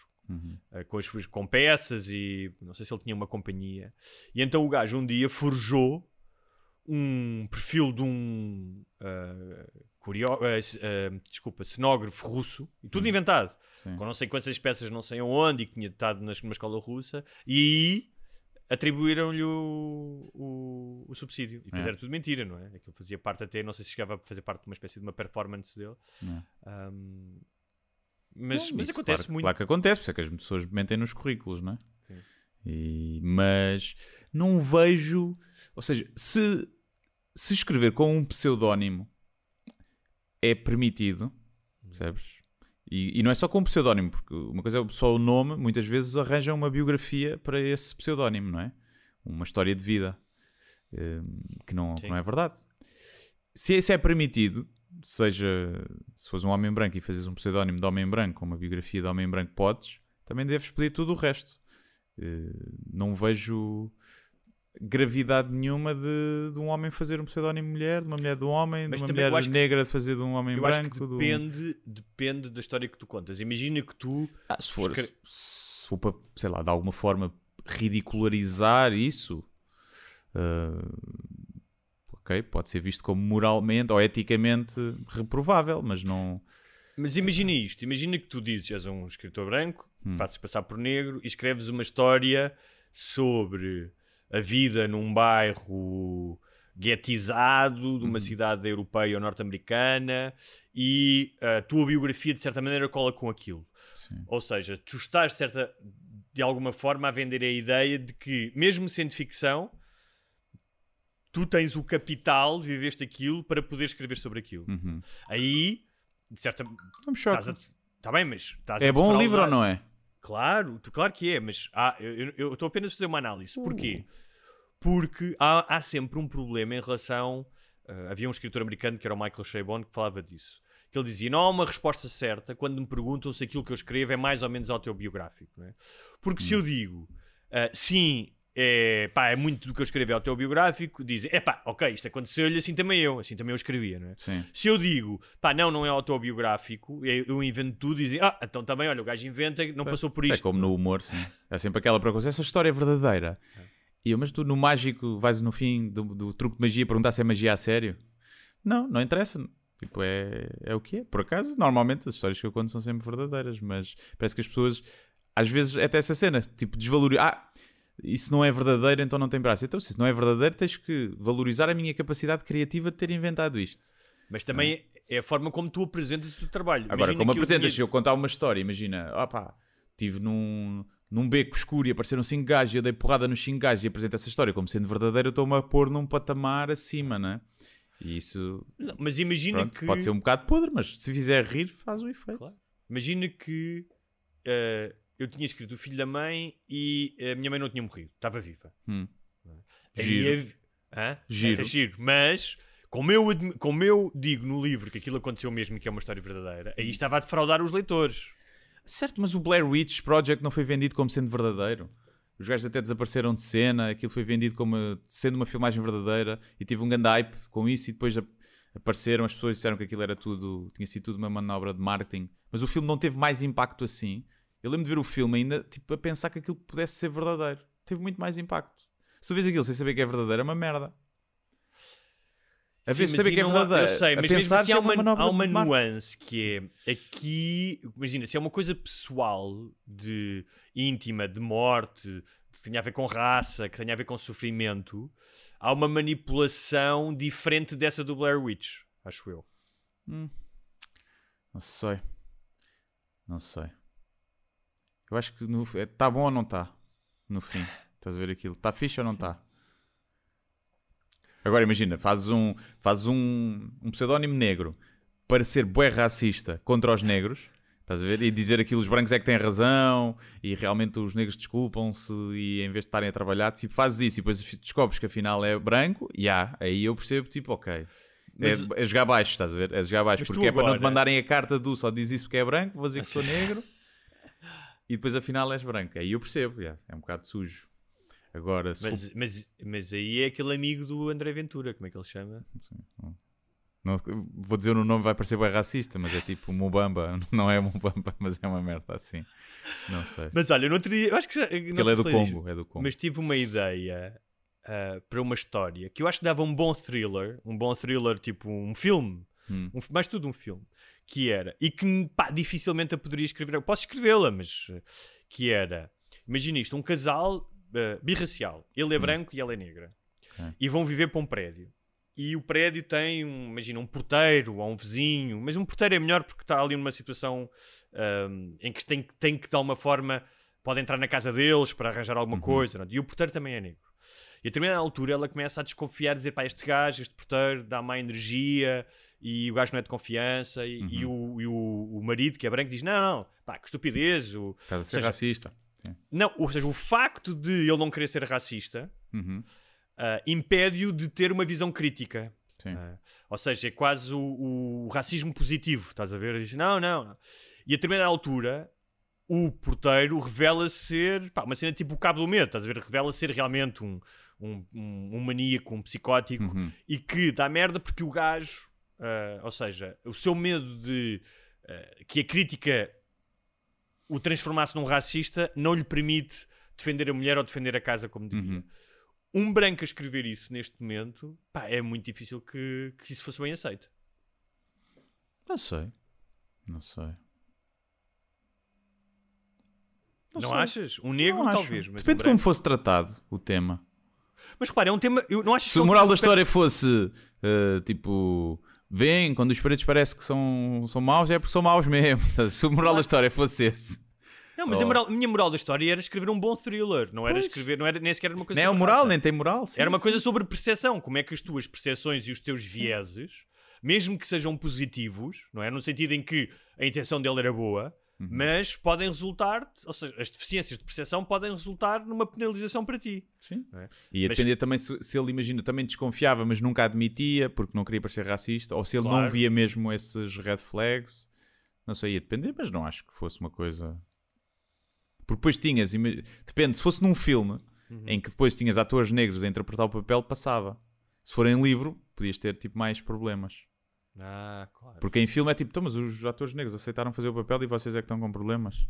Speaker 5: eh, com, as com peças e não sei se ele tinha uma companhia. E então o gajo um dia forjou um perfil de um eh, curio- eh, desculpa, cenógrafo russo, e tudo inventado,
Speaker 4: Sim.
Speaker 5: com não sei quantas peças, não sei aonde, e que tinha estado numa escola russa, e aí atribuíram-lhe o, o, o subsídio. E depois
Speaker 4: É.
Speaker 5: era tudo mentira, não é? Aquilo fazia parte até, não sei se chegava a fazer parte de uma espécie de uma performance dele. Ahm, mas,
Speaker 4: Não,
Speaker 5: mas acontece
Speaker 4: claro,
Speaker 5: muito.
Speaker 4: Claro que acontece, por isso é que as pessoas mentem nos currículos, não é?
Speaker 5: Sim.
Speaker 4: E- mas não vejo. Ou seja, se, se escrever com um pseudónimo é permitido, percebes? E, e não é só com um pseudónimo, porque uma coisa é só o nome, muitas vezes arranjam uma biografia para esse pseudónimo, não é? Uma história de vida eh, que não, que não é verdade. Se isso é permitido, seja se fores um homem branco e fazes um pseudónimo de homem branco, com uma biografia de homem branco, podes, também deves pedir tudo o resto. Eh, não vejo gravidade nenhuma de, de um homem fazer um pseudónimo de mulher, de uma mulher de um homem,
Speaker 5: Mas
Speaker 4: de uma
Speaker 5: também
Speaker 4: mulher
Speaker 5: acho
Speaker 4: negra de fazer de um homem
Speaker 5: Eu acho
Speaker 4: branco.
Speaker 5: que
Speaker 4: de um-
Speaker 5: depende, depende da história que tu contas. Imagina que tu.
Speaker 4: Ah, se for,
Speaker 5: Escre-
Speaker 4: se for para, sei lá, de alguma forma ridicularizar isso, ah, ok, pode ser visto como moralmente ou eticamente reprovável, mas não.
Speaker 5: Mas imagina isto: imagina que tu dizes, és um escritor branco,
Speaker 4: Hum.
Speaker 5: fazes passar por negro e escreves uma história sobre a vida num bairro guetizado de uma cidade europeia ou norte-americana e a tua biografia de certa maneira cola com aquilo.
Speaker 4: Sim.
Speaker 5: Ou seja, tu estás de certa, de alguma forma a vender a ideia de que, mesmo sendo ficção, tu tens o capital, viveste aquilo para poder escrever sobre aquilo.
Speaker 4: Uhum.
Speaker 5: Aí, de certa. Estás a... Tá bem, mas estás
Speaker 4: É
Speaker 5: a
Speaker 4: bom o livro ou não é?
Speaker 5: Claro, claro que é, mas há- eu- estou apenas a fazer uma
Speaker 4: Uh.
Speaker 5: análise. Porquê? Porque há, há sempre um problema em relação. ah, havia um escritor americano que era o Michael Chabon que falava disso. Que ele dizia: não há uma resposta certa quando me perguntam se aquilo que eu escrevo é mais ou menos autobiográfico. É? Porque se eu
Speaker 4: Hum.
Speaker 5: digo ah, sim, é, pá, é muito do que eu escrevo é autobiográfico, dizem: é pá, ok, isto aconteceu-lhe, assim também eu, assim também eu escrevia, não é?
Speaker 4: Sim.
Speaker 5: Se eu digo, pá, não, não é autobiográfico, eu invento tudo, dizem, ah, então também, olha, o gajo inventa, não passou por
Speaker 4: É
Speaker 5: isto.
Speaker 4: como no humor, sim. É sempre aquela preocupação. Essa história é verdadeira. E eu, mas tu no mágico vais no fim do, do truque de magia perguntar se é magia a sério? Não, não interessa. Tipo, é, é o que é. Por acaso, normalmente as histórias que eu conto são sempre verdadeiras, mas parece que as pessoas, às vezes, até essa cena, tipo, desvalorizam. Ah, isso não é verdadeiro, então não tem braço. Então, se isso não é verdadeiro, tens que valorizar a minha capacidade criativa de ter inventado isto.
Speaker 5: Mas também é a forma como tu apresentas o teu trabalho.
Speaker 4: Agora,
Speaker 5: Imagina
Speaker 4: como
Speaker 5: eu
Speaker 4: apresentas, se
Speaker 5: tinha-
Speaker 4: eu contar uma história, imagina, opá, estive num, num beco escuro e apareceram cinco gajos e eu dei porrada nos cinco gajos e apresento essa história como sendo verdadeira, eu estou-me a pôr num patamar acima, né? E isso
Speaker 5: Não, mas imagina
Speaker 4: pronto,
Speaker 5: que.
Speaker 4: pode ser um bocado podre, mas se fizer rir, faz o efeito.
Speaker 5: Claro. Imagina que eh, eu tinha escrito o filho da mãe e a minha mãe não tinha morrido, estava viva.
Speaker 4: Hum.
Speaker 5: Aí
Speaker 4: Giro.
Speaker 5: hav- Hã?
Speaker 4: Giro.
Speaker 5: É giro. Mas, como eu, admi- como eu digo no livro que aquilo aconteceu mesmo e que é uma história verdadeira, aí estava a defraudar os leitores.
Speaker 4: Certo, mas o Blair Witch Project não foi vendido como sendo verdadeiro. Os gajos até desapareceram de cena, aquilo foi vendido como sendo uma filmagem verdadeira e tive um grande hype com isso e depois apareceram as pessoas disseram que aquilo era tudo, tinha sido tudo uma manobra de marketing. Mas o filme não teve mais impacto assim. Eu lembro de ver o filme ainda, tipo, a pensar que aquilo pudesse ser verdadeiro. Teve muito mais impacto. Se tu vês aquilo sem saber que é verdadeiro, é uma merda. A
Speaker 5: Sim,
Speaker 4: vez de
Speaker 5: mas
Speaker 4: saber
Speaker 5: e
Speaker 4: que é verdadeiro,
Speaker 5: Eu sei, mas mesmo assim há
Speaker 4: é
Speaker 5: uma, há uma nuance que é aqui, imagina, se é uma coisa pessoal, de íntima, de morte, que tenha a ver com raça, que tenha a ver com sofrimento, há uma manipulação diferente dessa do Blair Witch, acho eu.
Speaker 4: Não sei. Não sei. Eu acho que está bom ou não está? No fim. Estás a ver aquilo? Está fixe ou não está? Agora imagina, fazes um, fazes um, um pseudónimo negro para ser bué racista contra os negros. Estás a ver? E dizer aquilo, os brancos é que têm razão e realmente os negros desculpam-se e em vez de estarem a trabalhar, tipo, fazes isso e depois descobres que afinal é branco, e há, aí eu percebo, tipo, ok.
Speaker 5: Mas-
Speaker 4: é, é jogar baixo, estás a ver? É jogar baixo, porque é para não te
Speaker 5: agora-
Speaker 4: mandarem a carta do só diz isso porque é branco, vou dizer que sou negro e depois afinal és branco. Aí eu percebo, yeah, é um bocado sujo. Agora,
Speaker 5: Mas, mas, mas aí é aquele amigo do André Ventura, como é que ele chama?
Speaker 4: for- não, vou dizer o nome, vai parecer bem racista, mas é tipo Mubamba, não é Mubamba, mas é uma merda assim. Não sei.
Speaker 5: Mas olha, eu não teria. Eu acho que já.
Speaker 4: Ele é do Congo, é do Congo.
Speaker 5: Mas tive uma ideia ah, para uma história que eu acho que dava um bom thriller, um bom thriller, tipo um filme,
Speaker 4: Hum.
Speaker 5: um, mais tudo um filme, que era, e que pá, dificilmente a poderia escrever, eu posso escrevê-la, mas que era, imagina isto, um casal birracial, ele é branco e ela é negra,
Speaker 4: Ok.
Speaker 5: e vão viver para um prédio. E o prédio tem, um, imagina, um porteiro ou um vizinho, mas um porteiro é melhor porque está ali numa situação ahm, em que tem, que- tem que, de alguma forma, pode entrar na casa deles para arranjar alguma coisa. não é? E o porteiro também é negro. E a determinada altura ela começa a desconfiar, dizer, pá, este gajo, este porteiro, dá má energia e o gajo não é de confiança. E, e o, e o, o marido, que é branco, diz, não, não, pá, que estupidez. O,
Speaker 4: Estás a ser
Speaker 5: seja-
Speaker 4: racista. Sim.
Speaker 5: não, ou seja, o facto de ele não querer ser racista
Speaker 4: Uhum.
Speaker 5: ah, impede-o de ter uma visão crítica. Ah, ou seja, é quase o, o racismo positivo, estás a ver? Diz, não, não. E a determinada altura, o porteiro revela ser pá, uma cena tipo o cabo do medo, estás a ver? Revela ser realmente um, um, um, um maníaco, um psicótico
Speaker 4: Uhum.
Speaker 5: e que dá merda porque o gajo, ah, ou seja, o seu medo de ah, que a crítica o transformasse num racista não lhe permite defender a mulher ou defender a casa como devia.
Speaker 4: Uhum.
Speaker 5: Um branco a escrever isso neste momento, pá, é muito difícil que, que isso fosse bem aceito.
Speaker 4: Não sei. Não sei.
Speaker 5: Não,
Speaker 4: sei.
Speaker 5: achas? Um negro,
Speaker 4: Não
Speaker 5: talvez.
Speaker 4: Depende
Speaker 5: um
Speaker 4: de como fosse tratado o tema.
Speaker 5: Mas repara, é um tema. Eu não acho
Speaker 4: Se o moral da história fosse uh, tipo. Vem, quando os pretos parece que são, são maus, é porque são maus mesmo. Se o moral da história fosse esse.
Speaker 5: Não, mas a,
Speaker 4: Oh.
Speaker 5: moral- a minha moral da história era escrever um bom thriller. Não era
Speaker 4: Pois.
Speaker 5: escrever, não era nem sequer uma coisa
Speaker 4: Nem é moral,
Speaker 5: raça.
Speaker 4: nem tem moral. sim,
Speaker 5: Era uma
Speaker 4: sim.
Speaker 5: coisa sobre percepção. Como é que as tuas percepções e os teus vieses, mesmo que sejam positivos, não é? No sentido em que a intenção dele era boa,
Speaker 4: Uhum.
Speaker 5: mas podem resultar, ou seja, as deficiências de percepção podem resultar numa penalização para ti.
Speaker 4: Sim.
Speaker 5: não é?
Speaker 4: E
Speaker 5: Mas-
Speaker 4: depender também se, se ele, imagina, também desconfiava, mas nunca admitia porque não queria parecer racista, ou se ele não
Speaker 5: Claro.
Speaker 4: via mesmo esses red flags. Não sei, ia depender, mas não acho que fosse uma coisa. Porque depois tinhas, depende, se fosse num filme
Speaker 5: Uhum.
Speaker 4: em que depois tinhas atores negros a interpretar o papel, passava. Se for em livro, podias ter tipo mais problemas.
Speaker 5: Ah, claro.
Speaker 4: Porque em filme é tipo, "Então, mas os atores negros aceitaram fazer o papel e vocês é que estão com problemas.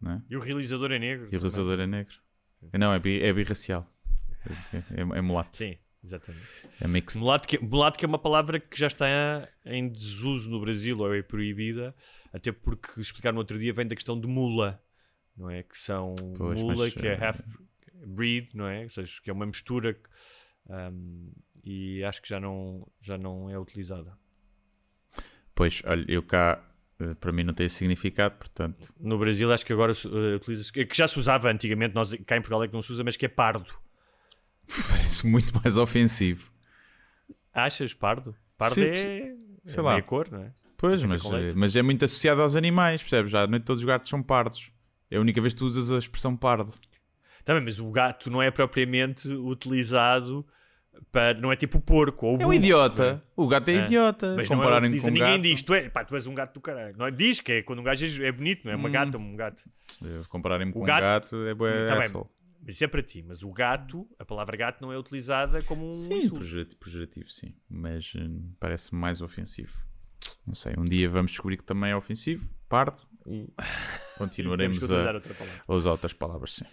Speaker 4: Não é?
Speaker 5: E o realizador é negro.
Speaker 4: E o realizador é negro. Não, é, bi, é birracial. É, é, é mulato.
Speaker 5: Sim, exatamente.
Speaker 4: É mixed.
Speaker 5: Mulato que, mulato que é uma palavra que já está em desuso no Brasil ou é proibida, até porque explicaram no outro dia vem da questão de mula, não é? Que são
Speaker 4: Pois,
Speaker 5: mula,
Speaker 4: mas,
Speaker 5: que é
Speaker 4: eh,
Speaker 5: half breed, não é? Ou seja, que é uma mistura que, um, e acho que já não, já não é utilizada.
Speaker 4: Pois, olha, eu cá, eh, para mim não tem esse significado, portanto.
Speaker 5: No Brasil acho que agora uh, utiliza-se, que já se usava antigamente, nós cá em Portugal é que não se usa, mas que é pardo.
Speaker 4: Parece muito mais ofensivo.
Speaker 5: Achas pardo? Pardo
Speaker 4: Sim,
Speaker 5: é,
Speaker 4: sei
Speaker 5: é
Speaker 4: lá.
Speaker 5: cor, não é?
Speaker 4: Pois, mas, eh, mas é muito associado aos animais, percebes? Já noite todos os gatos são pardos. É a única vez que tu usas a expressão pardo.
Speaker 5: Também, mas o gato não é propriamente utilizado para, não é tipo o porco ou o
Speaker 4: É um
Speaker 5: burro,
Speaker 4: idiota.
Speaker 5: não é?
Speaker 4: O gato é,
Speaker 5: É.
Speaker 4: idiota.
Speaker 5: Mas não é
Speaker 4: Compararem com um
Speaker 5: ninguém
Speaker 4: gato.
Speaker 5: diz, tu, é, pá, tu és um gato do caralho. Não é? Diz que é quando um gajo é, é bonito, não é? Uma
Speaker 4: Hum.
Speaker 5: gata, um gato.
Speaker 4: Eh, Compararem com
Speaker 5: O
Speaker 4: um
Speaker 5: gato-
Speaker 4: gato, é bué
Speaker 5: Tá bem. Mas isso é para ti. Mas o gato, a palavra gato não é utilizada como um
Speaker 4: Sim, pejorativo, pejorativo, sim. Mas hum, parece-me mais ofensivo. Não sei, um dia vamos descobrir que também é ofensivo, pardo, e continuaremos
Speaker 5: Temos que utilizar
Speaker 4: a, a usar outras palavras, sim.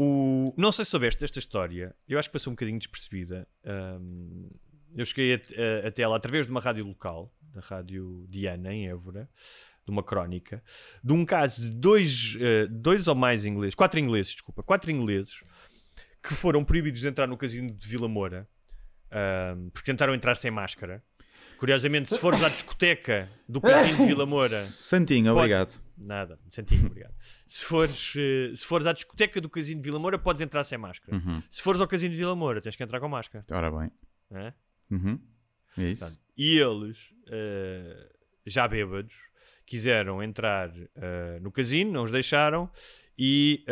Speaker 5: O... Não sei se soubeste desta história, eu acho que passou um bocadinho despercebida. Ahm, eu cheguei a- a- até ela através de uma rádio local, da Rádio Diana, em Évora, de uma crónica, de um caso de dois, eh, dois ou mais ingleses, quatro ingleses, desculpa, quatro ingleses, que foram proibidos de entrar no casino de Vila Moura ahm, porque tentaram entrar sem máscara. Curiosamente, se fores à discoteca do casino de Vila Moura.
Speaker 4: Santinho,
Speaker 5: Pode-
Speaker 4: obrigado.
Speaker 5: Nada, Santinho, obrigado. Se fores, eh, se fores à discoteca do Casino de Vila Moura, podes entrar sem máscara.
Speaker 4: Uhum.
Speaker 5: Se fores ao Casino de Vila Moura, tens que entrar com máscara.
Speaker 4: Ora bem.
Speaker 5: é?
Speaker 4: Uhum. É isso.
Speaker 5: Portanto, E eles, eh, já bêbados, quiseram entrar eh, no casino, não os deixaram e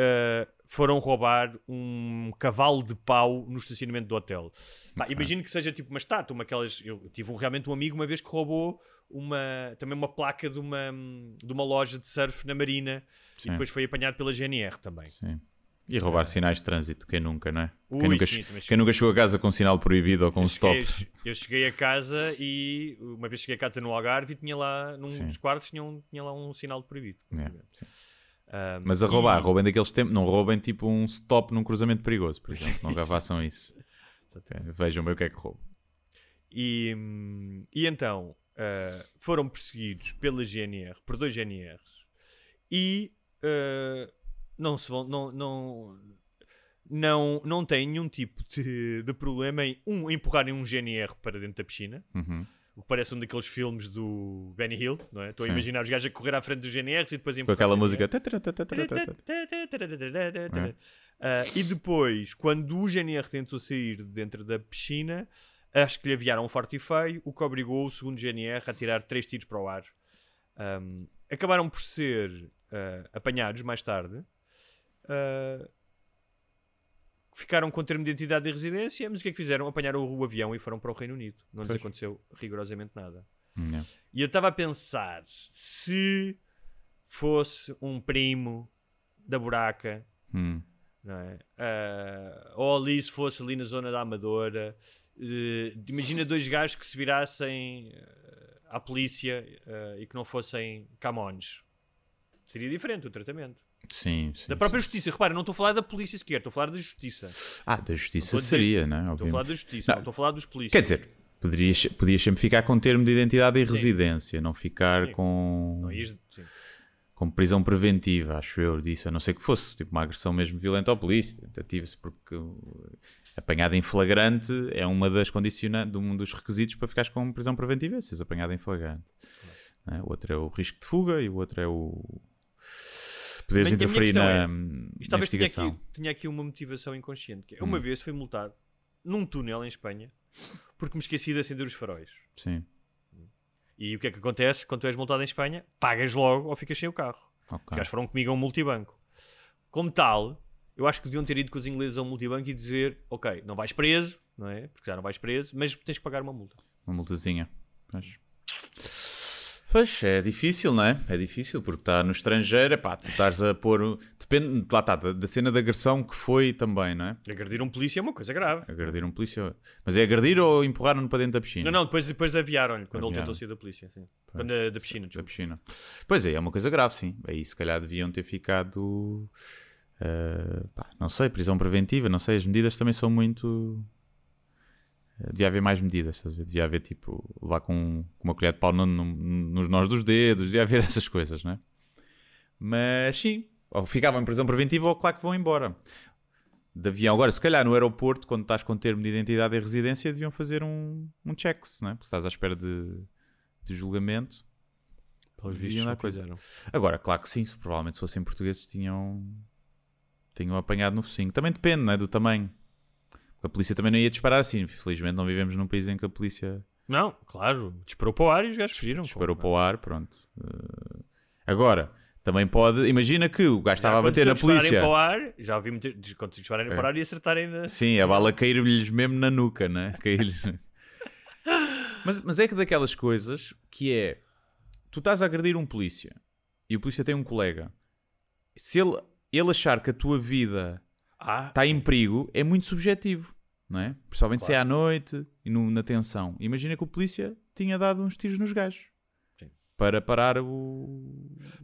Speaker 5: foram roubar um cavalo de pau no estacionamento do hotel. Pá, Imagino que seja tipo uma estátua, uma aquelas. Eu tive um- realmente um amigo uma vez que roubou uma, também uma placa de uma, de uma loja de surf na Marina
Speaker 4: Sim.
Speaker 5: e depois foi apanhado pela GNR também.
Speaker 4: Sim. E roubar sinais de trânsito, quem nunca, não é?
Speaker 5: Ui,
Speaker 4: quem, nunca,
Speaker 5: sim,
Speaker 4: quem nunca chegou a casa com um sinal proibido ou com um
Speaker 5: Eu
Speaker 4: stop.
Speaker 5: cheguei, eu cheguei a casa e uma vez cheguei a casa no Algarve e tinha lá, num
Speaker 4: Sim.
Speaker 5: dos quartos, tinha, um- tinha lá um sinal de proibido.
Speaker 4: É, sim.
Speaker 5: Um,
Speaker 4: Mas a roubar,
Speaker 5: e-
Speaker 4: roubem daqueles tempos, não roubem tipo um stop num cruzamento perigoso, por exemplo. Nunca façam isso. Vejam bem o que é que roubam.
Speaker 5: E, e então uh, foram perseguidos pela GNR, por dois GNRs, e uh, não se vão, não, não, não, não têm nenhum tipo de, de problema em um, empurrarem um GNR para dentro da piscina.
Speaker 4: Uhum.
Speaker 5: O que parece um daqueles filmes do Benny Hill, não é? Estou a imaginar os gajos a correr à frente dos GNRs e depois
Speaker 4: Com aquela música.
Speaker 5: Ah, e depois, quando o GNR tentou sair de dentro da piscina, acho que lhe aviaram um forte e feio, o que obrigou o segundo GNR a tirar três tiros para o ar. Acabaram por ser ah, apanhados mais tarde. Ficaram com termo de identidade e residência, mas o que é que fizeram? Apanharam o avião e foram para o Reino Unido. Não lhes
Speaker 4: Pois.
Speaker 5: aconteceu rigorosamente nada.
Speaker 4: Yeah.
Speaker 5: E eu estava a pensar se fosse um primo da buraca,
Speaker 4: Hum.
Speaker 5: não é? Ah, ou ali se fosse ali na zona da Amadora. eh, imagina dois gajos que se virassem eh, à polícia eh, e que não fossem camões. Seria diferente o tratamento.
Speaker 4: Sim, sim.
Speaker 5: Da própria
Speaker 4: sim.
Speaker 5: justiça. Repara, não estou a falar da polícia sequer, estou a falar da justiça.
Speaker 4: Ah, da justiça
Speaker 5: dizer-
Speaker 4: seria, não é?
Speaker 5: Estou a falar
Speaker 4: Obviamente.
Speaker 5: da justiça, não,
Speaker 4: Não.
Speaker 5: estou a falar dos polícias.
Speaker 4: Quer dizer, poderias, podias sempre ficar com termo de identidade e residência, não ficar
Speaker 5: Sim.
Speaker 4: com,
Speaker 5: Não, ias- sim.
Speaker 4: com prisão preventiva, acho eu, disso. A não ser que fosse tipo uma agressão mesmo violenta ao polícia, tentativa-se, porque apanhado em flagrante é uma das condicionantes, um dos requisitos para ficares com prisão preventiva, é seres apanhado em flagrante. não é? O outro é o risco de fuga e o outro é o. Poderes
Speaker 5: minha
Speaker 4: interferir na,
Speaker 5: é,
Speaker 4: na
Speaker 5: Isto tenha
Speaker 4: investigação.
Speaker 5: aqui, tinha aqui uma motivação inconsciente. Que é, uma
Speaker 4: Hum.
Speaker 5: vez fui multado num túnel em Espanha porque me esqueci de acender os faróis.
Speaker 4: Sim,
Speaker 5: E o que é que acontece quando tu és multado em Espanha? Pagas logo ou ficas sem o carro. Os
Speaker 4: ok.
Speaker 5: gajos foram comigo a um multibanco. Como tal, eu acho que deviam ter ido com os ingleses a um multibanco e dizer: Ok, não vais preso, não é? Porque já não vais preso, mas tens que pagar uma multa.
Speaker 4: Uma multazinha. Pois. Pois, é difícil, não é? É difícil, porque está no estrangeiro, epá, tu estás a pôr... Depende, lá está, da, da cena de agressão que foi também, não é?
Speaker 5: Agredir um polícia é uma coisa grave.
Speaker 4: Agredir um polícia... Mas é agredir ou empurraram-no para dentro da piscina?
Speaker 5: Não, não, depois, depois aviaram-lhe quando ele
Speaker 4: Aviaram.
Speaker 5: tentou sair da polícia. Sim. Quando, da, da piscina,
Speaker 4: Da
Speaker 5: desculpa.
Speaker 4: piscina. Pois é, é uma coisa grave, sim. Aí se calhar deviam ter ficado... eh, pá, não sei, prisão preventiva, não sei, as medidas também são muito... eh, Devia haver mais medidas, estás a ver? Devia haver tipo, levar com, com uma colher de pau no- no- nos nós dos dedos, devia haver essas coisas, não é? Mas sim, ou ficavam em prisão preventiva ou claro que vão embora. De avião. Agora, se calhar no aeroporto, quando estás com termo de identidade e residência, deviam fazer um, um checks, não é? Porque estás à espera de, de julgamento.
Speaker 5: Pelos vistos, não
Speaker 4: coisa.
Speaker 5: fizeram.
Speaker 4: Agora, claro que sim, se provavelmente se fossem portugueses tinham, tinham apanhado no focinho. Também depende, não é? Do tamanho. A polícia também não ia disparar assim. Felizmente não vivemos num país em que a polícia
Speaker 5: Não, claro. Disparou para o ar e os gajos fugiram. pô.
Speaker 4: disparou para o ar, pronto. Eh, agora, Também pode. Imagina que o gajo estava a bater na polícia.
Speaker 5: Para o ar, já ouvi muitas quando se dispararem para o ar e acertarem na.
Speaker 4: Sim, a bala cair-lhes mesmo na nuca, né? Cair-lhes. mas, mas é que daquelas coisas que é. Tu estás a agredir um polícia e o polícia tem um colega. Se ele, ele achar que a tua vida
Speaker 5: Ah,
Speaker 4: está em perigo, é muito subjetivo, não é? Principalmente se é à noite e no- na tensão. Imagina que o polícia tinha dado uns tiros nos gajos
Speaker 5: Sim.
Speaker 4: para parar o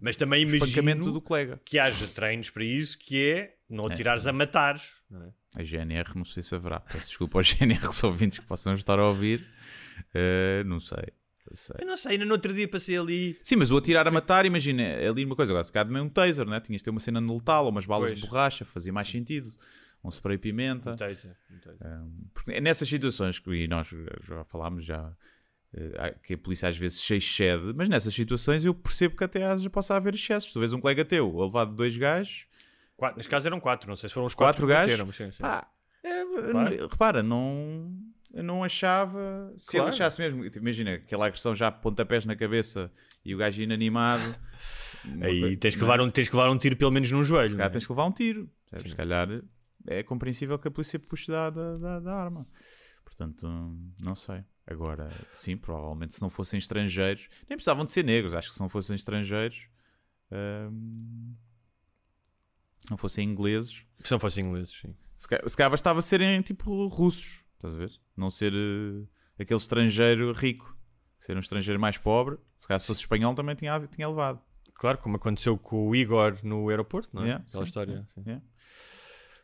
Speaker 5: mas também
Speaker 4: espancamento
Speaker 5: imagino
Speaker 4: do colega.
Speaker 5: que haja treinos para isso, que é não atirares a matar. É?
Speaker 4: A GNR, não sei se haverá. Peço desculpa aos GNR ouvintes que possam estar a ouvir. Eh, não sei. Não sei.
Speaker 5: Eu não sei, ainda no outro dia passei ali.
Speaker 4: Sim, mas o atirar a matar, imagina, é ali uma coisa, agora se calhar também um taser, né? Tinhas de ter uma cena no letal, ou umas balas
Speaker 5: Pois.
Speaker 4: de borracha, fazia mais sentido. Um spray pimenta.
Speaker 5: Um taser, um taser.
Speaker 4: Porque é nessas situações, que e nós já falámos já, eh, que a polícia às vezes se excede, mas nessas situações eu percebo que até às vezes possa haver excessos. Tu vês um colega teu a levar dois gajos,
Speaker 5: Quatro, neste caso eram quatro, não sei se foram os
Speaker 4: quatro,
Speaker 5: quatro,
Speaker 4: gajos,
Speaker 5: sim, sim.
Speaker 4: pá, é,
Speaker 5: Claro.
Speaker 4: repara, não, eu não achava, se
Speaker 5: Claro.
Speaker 4: ele achasse mesmo, tipo, imagina aquela agressão já pontapés na cabeça e o gajo inanimado,
Speaker 5: Aí
Speaker 4: coi-
Speaker 5: tens que,
Speaker 4: é?
Speaker 5: levar um, tens que levar um tiro pelo menos num joelho.
Speaker 4: Se calhar
Speaker 5: é?
Speaker 4: tens que levar um tiro. Se calhar é compreensível que a polícia puxe da, da, da, arma. Portanto, não sei. Agora, sim, provavelmente se não fossem estrangeiros, nem precisavam de ser negros. Acho que se não fossem estrangeiros, hum, não fossem ingleses,
Speaker 5: Se não fossem ingleses, sim.
Speaker 4: se calhar, se calhar bastava serem tipo russos. Estás a ver? Não ser eh, aquele estrangeiro rico. Ser um estrangeiro mais pobre. Se calhar se fosse espanhol também tinha, tinha levado.
Speaker 5: Claro, como aconteceu com o Igor no aeroporto, não é?
Speaker 4: Yeah,
Speaker 5: Aquela
Speaker 4: sim,
Speaker 5: história.
Speaker 4: sim,
Speaker 5: sim.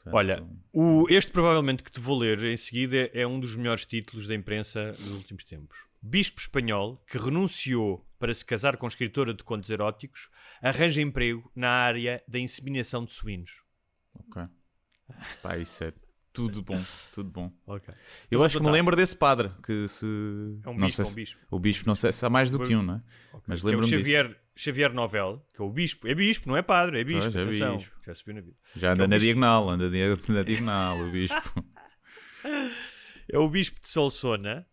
Speaker 4: Yeah.
Speaker 5: Olha,
Speaker 4: Portanto,
Speaker 5: o, este provavelmente que te vou ler em seguida é, é um dos melhores títulos da imprensa dos últimos tempos. Bispo espanhol que renunciou para se casar com escritora de contos eróticos arranja emprego na área da inseminação de suínos.
Speaker 4: Ok. Pá, isso é tudo bom, tudo bom.
Speaker 5: Ok.
Speaker 4: Eu acho que me lembro desse padre que se.
Speaker 5: É um
Speaker 4: não
Speaker 5: bispo, é um
Speaker 4: se-
Speaker 5: bispo.
Speaker 4: O bispo, não sei se há mais do que um, não é? Mas
Speaker 5: que é o
Speaker 4: lembro-me disso.
Speaker 5: Xavier, Xavier Novel, que é o bispo. É bispo, não é padre, é bispo.
Speaker 4: Pois, é bispo.
Speaker 5: Já subiu na vida.
Speaker 4: Já anda
Speaker 5: é
Speaker 4: na diagonal, anda na diagonal, o bispo.
Speaker 5: É o bispo de Solsona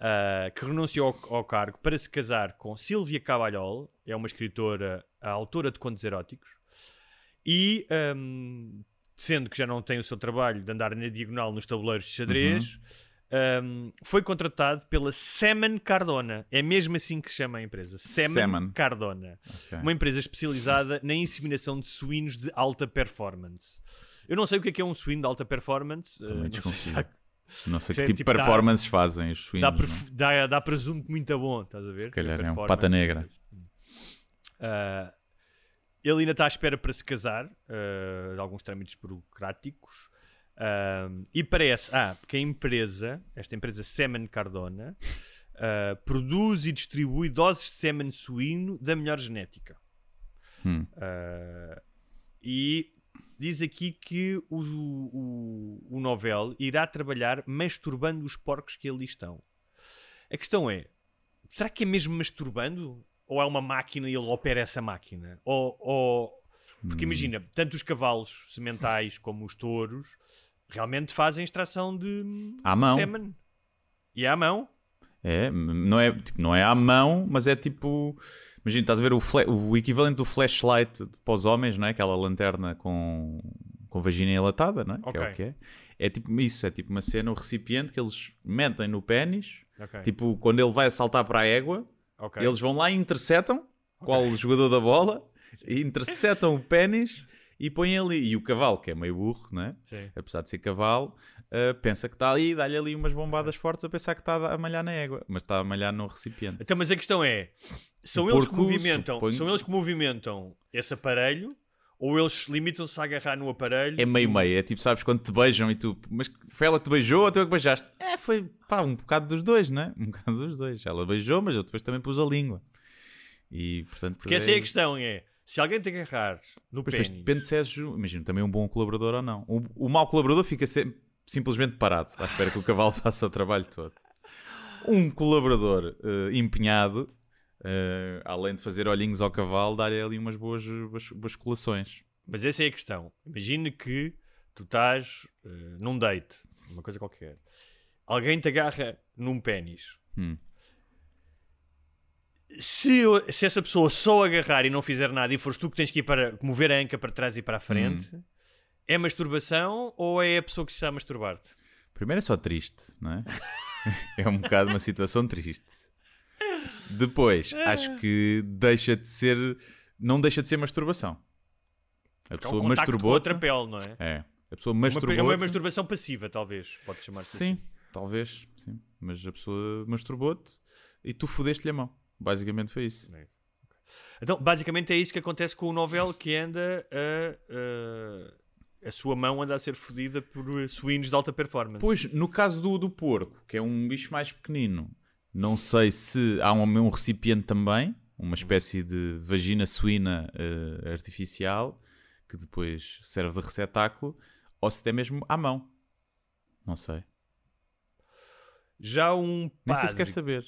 Speaker 5: ah, que renunciou ao, ao cargo para se casar com Sílvia Cavalhol, é uma escritora, autora de contos eróticos, e ahm, sendo que já não tem o seu trabalho de andar na diagonal nos tabuleiros de xadrez, ahm, foi contratado pela Semen Cardona. É mesmo assim que se chama a empresa. Semen,
Speaker 4: Semen.
Speaker 5: Cardona.
Speaker 4: Ok.
Speaker 5: Uma empresa especializada na inseminação de suínos de alta performance. Eu não sei o que é, que é um suíno de alta performance.
Speaker 4: Também
Speaker 5: não sei
Speaker 4: Não sei que
Speaker 5: é
Speaker 4: tipo de
Speaker 5: tipo, dá-
Speaker 4: performances fazem os suínos.
Speaker 5: Dá,
Speaker 4: não é?
Speaker 5: perf- dá, dá presunto muito bom, estás a ver?
Speaker 4: Se calhar é um pata negra.
Speaker 5: Ah, ele ainda está à espera para se casar, de alguns trâmites burocráticos. Ah, e parece, ah, porque a empresa, esta empresa Semen Cardona, ah, produz e distribui doses de sêmen suíno da melhor genética.
Speaker 4: Hum.
Speaker 5: Ah, e diz aqui que o, o, o novel irá trabalhar masturbando os porcos que ali estão. A questão é: será que é mesmo masturbando? Ou é uma máquina e ele opera essa máquina? Ou. ou- Porque imagina, tanto os cavalos sementais como os touros realmente fazem extração de
Speaker 4: À mão.
Speaker 5: sêmen. E à mão?
Speaker 4: É, não é, tipo, não é à mão, mas é tipo. Imagina, estás a ver o, o equivalente do flashlight para os homens, não é? Aquela lanterna com, com vagina enlatada, não é? Que é o que é. É tipo isso, é tipo uma cena, um recipiente que eles metem no pênis.
Speaker 5: Ok.
Speaker 4: Tipo, quando ele vai saltar para a égua,
Speaker 5: Ok.
Speaker 4: eles vão lá e interceptam, qual o jogador da bola, e interceptam o pênis e põem ali. E o cavalo, que é meio burro, né?
Speaker 5: Sim.
Speaker 4: apesar de ser cavalo, uh, pensa que está ali, dá-lhe ali umas bombadas fortes a pensar que está a malhar na égua, mas está a malhar no recipiente.
Speaker 5: Então, mas a questão é: são eles que movimentam, são eles que movimentam esse aparelho ou eles limitam-se a agarrar no aparelho?
Speaker 4: É meio-meio, é tipo, sabes, quando te beijam e tu, mas foi ela que te beijou ou tu é que beijaste? É, foi, pá, um bocado dos dois, né? Um bocado dos dois. Ela beijou, mas eu depois também pus a língua. E, portanto...
Speaker 5: Porque essa é a questão: é se alguém te agarrar no pênis.
Speaker 4: depende se és, imagino, também um bom colaborador ou não. O, o mau colaborador fica sempre, simplesmente parado, à espera que o cavalo faça o trabalho todo. Um colaborador eh, empenhado, eh, além de fazer olhinhos ao cavalo, dá-lhe ali umas boas bas- basculações.
Speaker 5: Mas essa é a questão. Imagina que tu estás eh, num date, uma coisa qualquer. Alguém te agarra num pênis.
Speaker 4: Hum.
Speaker 5: se, se essa pessoa só agarrar e não fizer nada e fores tu que tens que ir para mover a anca para trás e para a frente,
Speaker 4: Hum.
Speaker 5: é masturbação ou é a pessoa que está a masturbar-te?
Speaker 4: Primeiro é só triste, não é? é um bocado uma situação triste. Depois, acho que deixa de ser. Não deixa de ser masturbação. A
Speaker 5: É um
Speaker 4: pessoa
Speaker 5: contacto com
Speaker 4: masturbou.
Speaker 5: outra pele, não é?
Speaker 4: É. A pessoa masturbou.
Speaker 5: é uma masturbação passiva, talvez. Pode chamar-se
Speaker 4: Sim,
Speaker 5: assim.
Speaker 4: talvez, sim. Mas a pessoa masturbou-te e tu fodeste-lhe a mão. Basicamente foi isso.
Speaker 5: Então, basicamente é isso que acontece com o novel que anda a, a, a sua mão anda a ser fodida por eh, suínos de alta performance.
Speaker 4: Pois, no caso do, do porco, que é um bicho mais pequenino, não sei se há um, um recipiente também, uma espécie de vagina suína eh, artificial, que depois serve de receptáculo, ou se é mesmo à mão. Não sei.
Speaker 5: Já um
Speaker 4: Nem
Speaker 5: padre...
Speaker 4: sei se quer saber.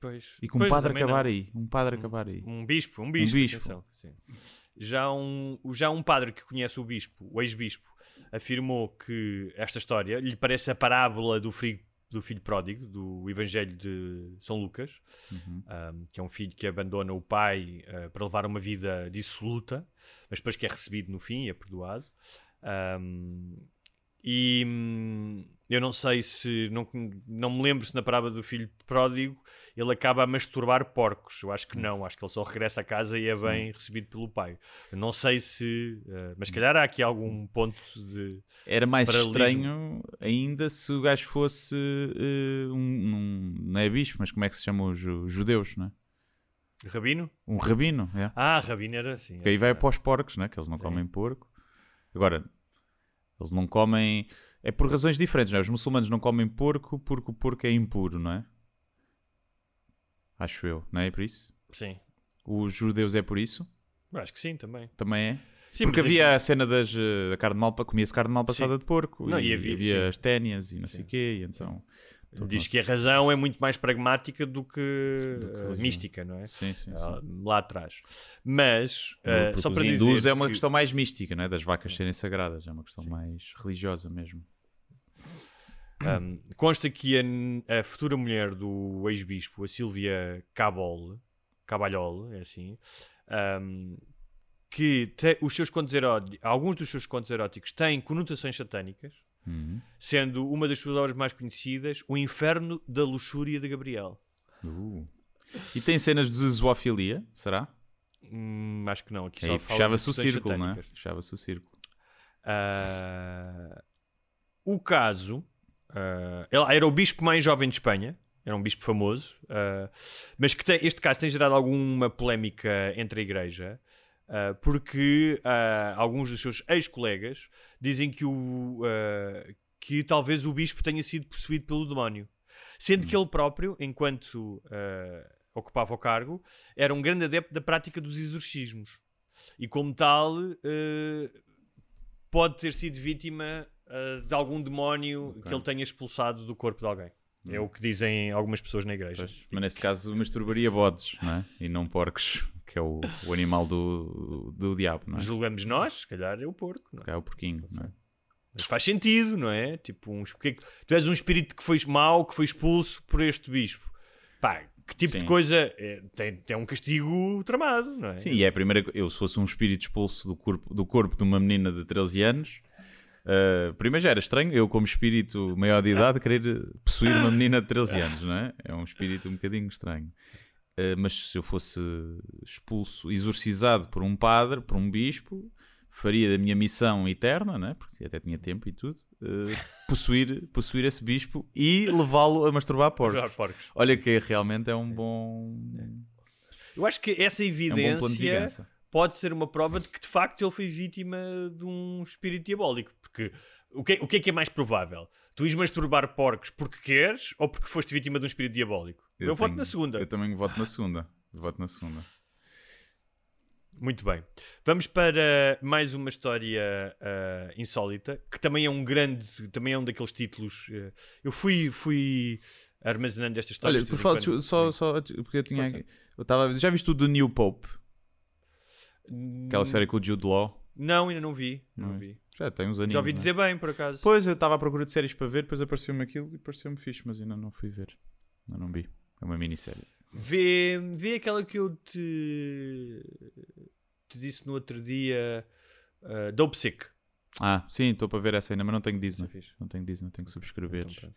Speaker 5: Pois,
Speaker 4: E com um padre acabar
Speaker 5: não.
Speaker 4: aí. Um padre acabar aí.
Speaker 5: Um bispo, um bispo.
Speaker 4: bispo.
Speaker 5: atenção, sim. Já, um, já um padre que conhece o bispo, o ex-bispo, afirmou que esta história lhe parece a parábola do, filho do filho pródigo, do Evangelho de São Lucas,
Speaker 4: Uhum.
Speaker 5: um, que é um filho que abandona o pai uh, para levar uma vida dissoluta, mas depois que é recebido no fim e é perdoado. Um, e hum, eu não sei se, não, não me lembro se na parábola do filho pródigo ele acaba a masturbar porcos. Eu acho que não, acho que ele só regressa a casa e é bem recebido pelo pai. Eu não sei se, uh, mas calhar há aqui algum ponto de.
Speaker 4: Era mais estranho ainda se o gajo fosse eh, um, um- Não é bicho, mas como é que se chamam os ju- judeus, não é?
Speaker 5: Rabino?
Speaker 4: Um rabino, é.
Speaker 5: Ah, Rabino era assim.
Speaker 4: Que aí vai para os porcos, né? Que eles não
Speaker 5: Sim.
Speaker 4: comem porco. Agora, eles não comem. É por razões diferentes, não é? Os muçulmanos não comem porco porque o porco é impuro, não é? Acho eu, não é por isso?
Speaker 5: Sim,
Speaker 4: Os judeus é por isso?
Speaker 5: Eu acho que sim também.
Speaker 4: Também é?
Speaker 5: Sim,
Speaker 4: porque havia a cena das, eh, da carne mal, comia-se carne mal passada
Speaker 5: Sim.
Speaker 4: de porco
Speaker 5: Não,
Speaker 4: e,
Speaker 5: e havia-
Speaker 4: havia
Speaker 5: sim.
Speaker 4: as ténias e não sei o quê, e então.
Speaker 5: Diz que a razão é muito mais pragmática do que,
Speaker 4: Do que religião.
Speaker 5: mística, não é?
Speaker 4: Sim, sim, sim.
Speaker 5: Ah, lá atrás. Mas, uh, só para
Speaker 4: hindus
Speaker 5: dizer.
Speaker 4: é uma
Speaker 5: que-
Speaker 4: questão mais mística, não é? Das vacas serem sagradas, é uma questão mais religiosa mesmo.
Speaker 5: Um, consta que a, a futura mulher do ex-bispo, a Sílvia Cabol, Cabalhol, é assim, um, que te- os seus contos eróticos, alguns dos seus contos eróticos têm conotações satânicas,
Speaker 4: Uhum.
Speaker 5: sendo uma das suas obras mais conhecidas O Inferno da Luxúria de Gabriel.
Speaker 4: Uh. E tem cenas de zoofilia, será?
Speaker 5: Hum, acho que não, aqui
Speaker 4: Aí
Speaker 5: só fala
Speaker 4: fechava-se o círculo, não é?
Speaker 5: satânicas.
Speaker 4: Fechava-se o círculo.
Speaker 5: Ah, o caso, ah, ele era o bispo mais jovem de Espanha, era um bispo famoso, ah, mas que tem- este caso tem gerado alguma polémica entre a igreja, ah, porque ah, alguns dos seus ex-colegas dizem que, o, ah, que talvez o bispo tenha sido possuído pelo demónio, sendo que ele próprio, enquanto ocupava o cargo, era um grande adepto da prática dos exorcismos. E como tal, pode ter sido vítima de algum demónio que ele tenha expulsado do corpo de alguém. É o que dizem algumas pessoas na igreja.
Speaker 4: Pois, mas nesse caso masturbaria bodes, não é? E não porcos, que é o, o animal do, do diabo, não é?
Speaker 5: Julgamos nós, se calhar é o porco. Não é?
Speaker 4: É o porquinho, não é?
Speaker 5: Mas faz sentido, não é? Tipo, um, porque é tu és um espírito que foi mau, que foi expulso por este bispo. Pá, que tipo de
Speaker 4: Sim.
Speaker 5: coisa é, tem, tem um castigo tramado, não é?
Speaker 4: Sim, e é a primeira. Eu, se fosse um espírito expulso do corpo, do corpo de uma menina de 13 anos, ah, primeiro já era estranho, eu, como espírito maior de idade, querer possuir uma menina de 13 anos, não é? É um espírito um bocadinho estranho. Ah, mas se eu fosse expulso, exorcizado por um padre, por um bispo, faria da minha missão eterna, não é? Porque até tinha tempo e tudo, ah, possuir, possuir esse bispo e levá-lo a masturbar porcos.
Speaker 5: Porcos.
Speaker 4: Olha que realmente é um bom.
Speaker 5: Eu acho que essa
Speaker 4: É um
Speaker 5: evidência pode ser uma prova de que de facto ele foi vítima de um espírito diabólico. Porque o que, é- o que é que é mais provável? Tu ires masturbar porcos porque queres ou porque foste vítima de um espírito diabólico? Eu, voto
Speaker 4: tenho-
Speaker 5: na segunda.
Speaker 4: Eu também voto na segunda. Voto na segunda.
Speaker 5: Muito bem. Vamos para mais uma história ah, insólita, que também é um grande, também é um daqueles títulos. eh, eu fui, fui armazenando estas histórias.
Speaker 4: Olha, por falar,
Speaker 5: quando.
Speaker 4: só, só porque eu tinha aqui- eu estava já viste o do New Pope? Aquela
Speaker 5: Hum,
Speaker 4: série com o Jude Law?
Speaker 5: Não, ainda não vi. Não
Speaker 4: Não
Speaker 5: vi.
Speaker 4: Já tem uns anos.
Speaker 5: Já ouvi dizer bem, por acaso.
Speaker 4: Pois, eu estava à procura de séries para ver, depois apareceu-me aquilo e pareceu-me fixe, mas ainda não fui ver. Ainda não vi. É uma minissérie.
Speaker 5: Vê, vê aquela que eu te, te disse no outro dia, uh, Dope Sick.
Speaker 4: Ah, sim, estou para ver essa ainda, mas não tenho Disney.
Speaker 5: É fixe.
Speaker 4: Não tenho Disney, tenho que subscrever.
Speaker 5: Então.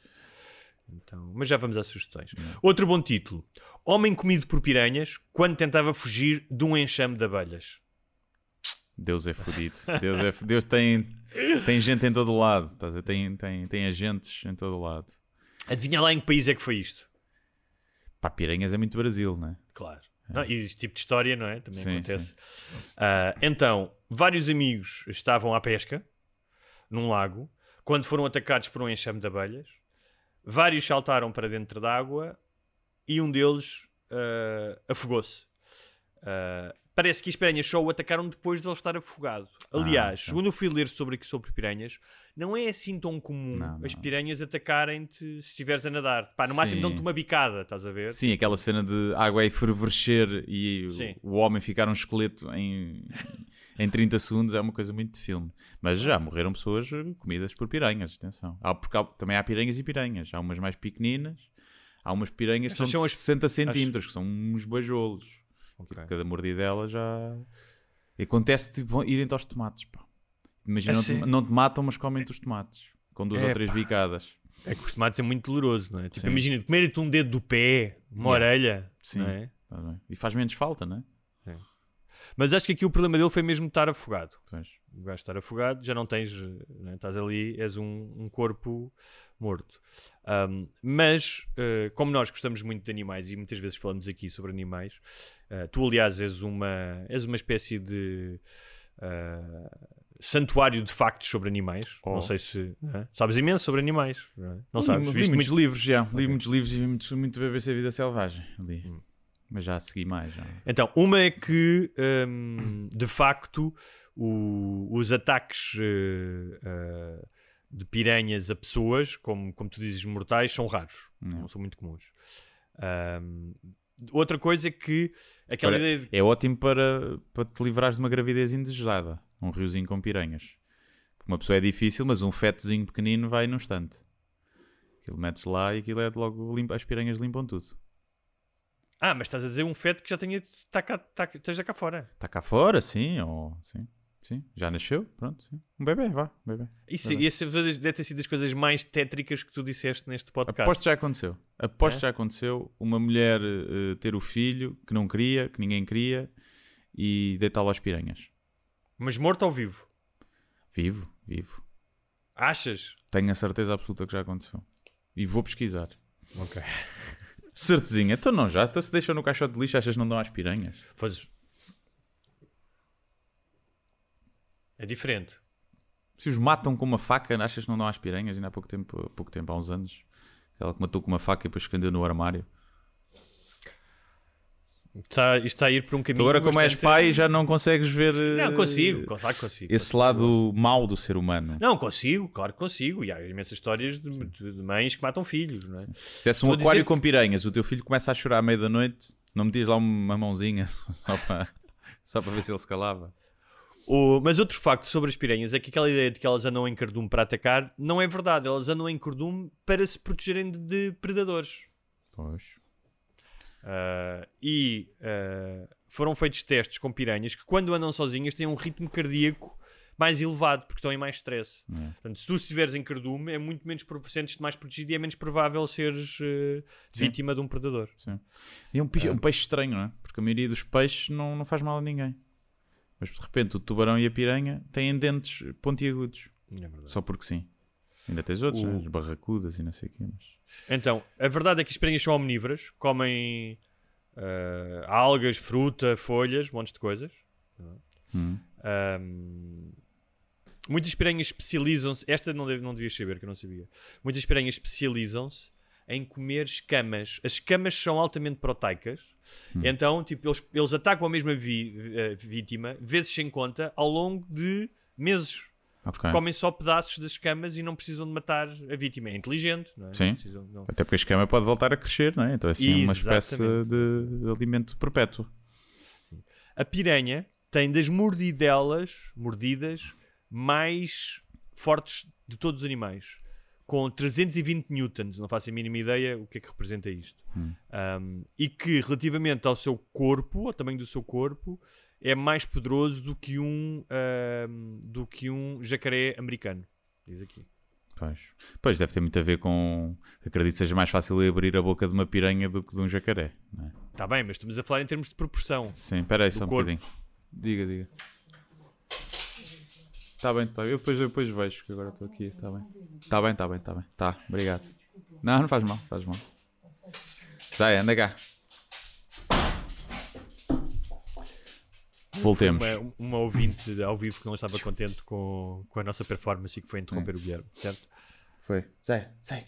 Speaker 5: Então, mas já vamos às sugestões. Outro bom título: Homem comido por piranhas quando tentava fugir de um enxame de abelhas.
Speaker 4: Deus é fodido. Deus, é, Deus tem, tem gente em todo o lado. Estás a ver? Tem, tem, tem agentes em todo o lado.
Speaker 5: Adivinha lá em que país é que foi isto?
Speaker 4: Pá, piranhas é muito Brasil, não é?
Speaker 5: Claro. Não, e este tipo de história, não é? Também
Speaker 4: Sim,
Speaker 5: acontece. Ah, então, vários amigos estavam à pesca num lago quando foram atacados por um enxame de abelhas. Vários saltaram para dentro da água e um deles ah, afogou-se. Ah, parece que as piranhas só o atacaram depois de ele estar afogado. Aliás,
Speaker 4: ok.
Speaker 5: quando eu fui ler sobre, sobre piranhas, não é assim tão comum
Speaker 4: Não,
Speaker 5: as
Speaker 4: não.
Speaker 5: piranhas atacarem-te se estiveres a nadar. Pá, no máximo
Speaker 4: Sim.
Speaker 5: dão-te uma bicada, estás a ver?
Speaker 4: Sim, aquela cena de água a efervescer e o-
Speaker 5: Sim.
Speaker 4: o homem ficar um esqueleto em, em 30 segundos é uma coisa muito de filme. Mas já morreram pessoas eh, comidas por piranhas, atenção. Há, porque há- também há piranhas e piranhas. Há umas mais pequeninas, há umas piranhas que são
Speaker 5: Essas
Speaker 4: de
Speaker 5: são as-
Speaker 4: 60 centímetros, que são uns beijolos.
Speaker 5: Ok.
Speaker 4: Cada mordidela já... E acontece tipo, irem-te aos tomates, pá. Imagina,
Speaker 5: A
Speaker 4: não te, não te matam, mas comem-te os tomates. Com duas
Speaker 5: É,
Speaker 4: ou três
Speaker 5: pá.
Speaker 4: bicadas.
Speaker 5: É que os tomates é muito doloroso, não é? Tipo,
Speaker 4: Sim.
Speaker 5: imagina, comer-te um dedo do pé, uma
Speaker 4: Yeah.
Speaker 5: orelha,
Speaker 4: Sim.
Speaker 5: é?
Speaker 4: Tá. E faz menos falta, não é?
Speaker 5: Mas acho que aqui o problema dele foi mesmo estar afogado.
Speaker 4: Pois.
Speaker 5: O gajo estar afogado, já não tens, não é? estás ali, és um, um corpo morto. Ahm, mas, eh, como nós gostamos muito de animais e muitas vezes falamos aqui sobre animais, eh, tu, aliás, és uma, és uma espécie de ah, santuário de factos sobre animais.
Speaker 4: Oh.
Speaker 5: Não sei se não é? sabes imenso sobre animais, não, é? Não
Speaker 4: Li-
Speaker 5: sabes?
Speaker 4: Li,
Speaker 5: Viste
Speaker 4: muitos
Speaker 5: muito-
Speaker 4: livros já. Li muitos livros e vi muito, muito BBC Vida Selvagem. Li.
Speaker 5: Hum.
Speaker 4: Mas já segui mais. Já.
Speaker 5: Então, uma é que, hum, de facto, o- os ataques eh, eh, de piranhas a pessoas, como, como tu dizes, mortais, são raros.
Speaker 4: Não.
Speaker 5: Não são muito comuns. Hum, outra coisa é que aquela
Speaker 4: Olha,
Speaker 5: ideia de...
Speaker 4: É ótimo para, para te livrares de uma gravidez indesejada. Um riozinho com piranhas. Uma pessoa é difícil, mas um fetozinho pequenino vai num instante. Aquilo metes lá e aquilo é logo limpa, as piranhas limpam tudo.
Speaker 5: Ah, mas estás a dizer um feto que já tenha, está cá, está, esteja cá fora.
Speaker 4: Está cá fora, sim, ou sim. Sim, já nasceu, pronto, sim. Um bebê, vá, um bebê.
Speaker 5: Isso,
Speaker 4: Verdade.
Speaker 5: isso deve ter sido das coisas mais tétricas que tu disseste neste podcast.
Speaker 4: Aposto que já aconteceu. Aposto
Speaker 5: É?
Speaker 4: já aconteceu uma mulher eh, ter o filho que não queria, que ninguém queria, e deitá-lo às piranhas.
Speaker 5: Mas morto ou vivo?
Speaker 4: Vivo, vivo.
Speaker 5: Achas?
Speaker 4: Tenho a certeza absoluta que já aconteceu. E vou pesquisar.
Speaker 5: Ok.
Speaker 4: Certezinha, então não já. Então se deixam no caixote de lixo, achas que não dão às piranhas?
Speaker 5: Foda-se. É diferente.
Speaker 4: Se os matam com uma faca, achas que não dão às piranhas? Ainda há pouco tempo, há pouco tempo, há uns anos. Aquela que matou com uma faca e depois escondeu no armário.
Speaker 5: Está, isto está a ir por um
Speaker 4: Tu
Speaker 5: caminho.
Speaker 4: agora, como és pai, já não consegues ver eh,
Speaker 5: Não, consigo, que consigo.
Speaker 4: esse lado mau do ser humano.
Speaker 5: Não, consigo, claro que consigo. E há imensas histórias de, de- mães que matam filhos, não é?
Speaker 4: Se tivesse um
Speaker 5: Estou
Speaker 4: aquário
Speaker 5: dizer
Speaker 4: com piranhas, o teu filho começa a chorar à meia da noite, não metias lá uma mãozinha só para, só para ver se ele se calava.
Speaker 5: O- mas outro facto sobre as piranhas é que aquela ideia de que elas andam em cardume para atacar não é verdade. Elas andam em cardume para se protegerem de, de predadores.
Speaker 4: Pois.
Speaker 5: Ah, e ah, foram feitos testes com piranhas que, quando andam sozinhas, têm um ritmo cardíaco mais elevado porque estão em mais stress.
Speaker 4: É.
Speaker 5: Portanto, se tu estiveres em cardume, é muito menos sentes-te mais protegido e é menos provável seres eh, vítima de um predador.
Speaker 4: Sim. E é um peixe, um peixe estranho, não é? Porque a maioria dos peixes não, não faz mal a ninguém. Mas de repente o tubarão e a piranha têm dentes pontiagudos.
Speaker 5: É.
Speaker 4: Só porque sim. Ainda tens outros,
Speaker 5: O-
Speaker 4: né? as barracudas e não sei o quê. Mas...
Speaker 5: Então, a verdade é que as piranhas são omnívoras, comem eh, algas, fruta, folhas, montes de coisas.
Speaker 4: Hum.
Speaker 5: Ahm, muitas piranhas especializam-se. Esta não, deve, não devias saber, que eu não sabia. Muitas piranhas especializam-se em comer escamas. As escamas são altamente proteicas, então tipo, eles, eles atacam a mesma vi- eh, vítima, vezes sem conta, ao longo de meses.
Speaker 4: Ok.
Speaker 5: Comem só pedaços das escamas e não precisam de matar a vítima. É inteligente, não é?
Speaker 4: Sim.
Speaker 5: Não precisam- não-
Speaker 4: Até porque a escama pode voltar a crescer, não é? Então é assim uma espécie de, de alimento perpétuo.
Speaker 5: A piranha tem das mordidelas, mordidas, mais fortes de todos os animais. Com 320 newtons, não faço a mínima ideia o que é que representa isto.
Speaker 4: Hum.
Speaker 5: Um, e que relativamente ao seu corpo, ao tamanho do seu corpo, é mais poderoso do que um, um, do que um jacaré americano. Diz aqui.
Speaker 4: Pois. pois deve ter muito a ver com. Acredito que seja mais fácil abrir a boca de uma piranha do que de um jacaré. Não é?
Speaker 5: Está bem, mas estamos a falar em termos de proporção.
Speaker 4: Sim, espera aí só um
Speaker 5: corpo.
Speaker 4: bocadinho. Diga, diga. Está bem, tá bem. Eu depois, eu depois vejo que agora estou aqui. Está bem. Está bem, está bem, está bem. Tá, obrigado. Não, não faz mal, faz mal. Já é, anda cá. Voltemos.
Speaker 5: Uma, uma ouvinte ao vivo que não estava contente com, com a nossa performance e que foi interromper o Guilherme, certo?
Speaker 4: Foi. Zé, Zé.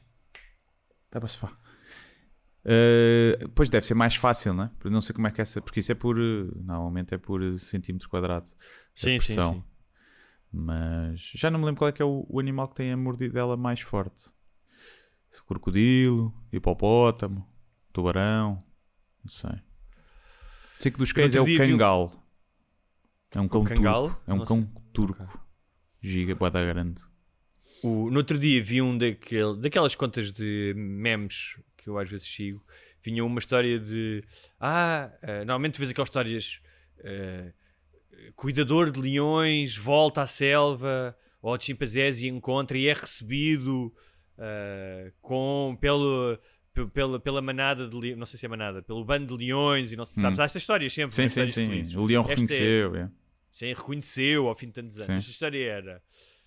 Speaker 4: Vai para sofá. Uh, pois deve ser mais fácil, não é? Não sei como é que é essa. Porque isso é por. uh, Normalmente é por centímetros quadrados. a
Speaker 5: Sim, sim, sim.
Speaker 4: Mas já não me lembro qual é que é o, o animal que tem a mordidela mais forte. Crocodilo, hipopótamo, tubarão. Não sei. Sei que dos cães é o
Speaker 5: um-
Speaker 4: cangal. É um cão
Speaker 5: cangal?
Speaker 4: turco. É um
Speaker 5: Não
Speaker 4: cão
Speaker 5: sei.
Speaker 4: turco. Giga, boada grande.
Speaker 5: O, no outro dia vi um daquele, daquelas contas de memes que eu às vezes sigo. Vinha uma história de. Ah, eh, normalmente vês aquelas histórias. eh, cuidador de leões volta à selva ou de chimpanzés e encontra e é recebido eh, com, pelo, pe- pela, pela manada de leões. Não sei se é manada, pelo bando de leões e não sei. Sabes, há estas histórias sempre.
Speaker 4: Sim,
Speaker 5: né,
Speaker 4: sim, sim. O leão
Speaker 5: Esta é-
Speaker 4: reconheceu. é.
Speaker 5: Sim, reconheceu ao fim de tantos anos.
Speaker 4: Sim.
Speaker 5: Esta história era: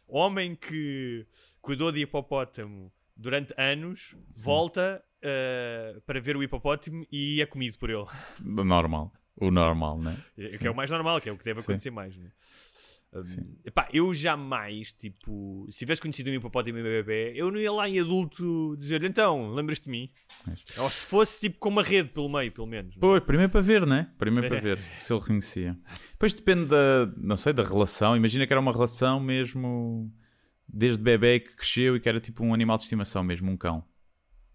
Speaker 5: homem que cuidou de hipopótamo durante anos volta uh, para ver o hipopótamo e é comido por ele.
Speaker 4: Normal. O normal, né?
Speaker 5: O que é o mais normal, que é o que deve
Speaker 4: Sim.
Speaker 5: acontecer mais. Né? Um, epá, eu jamais, tipo, se tivesse conhecido um hipopótamo em bebê, eu não ia lá em adulto dizer então, lembras-te de mim? Ou se fosse tipo com uma rede pelo meio, pelo menos. né?
Speaker 4: Pois, primeiro para ver, né? Primeiro para
Speaker 5: É.
Speaker 4: ver se ele reconhecia. Depois depende da, não sei, da relação. Imagina que era uma relação mesmo desde bebê que cresceu e que era tipo um animal de estimação mesmo, um cão.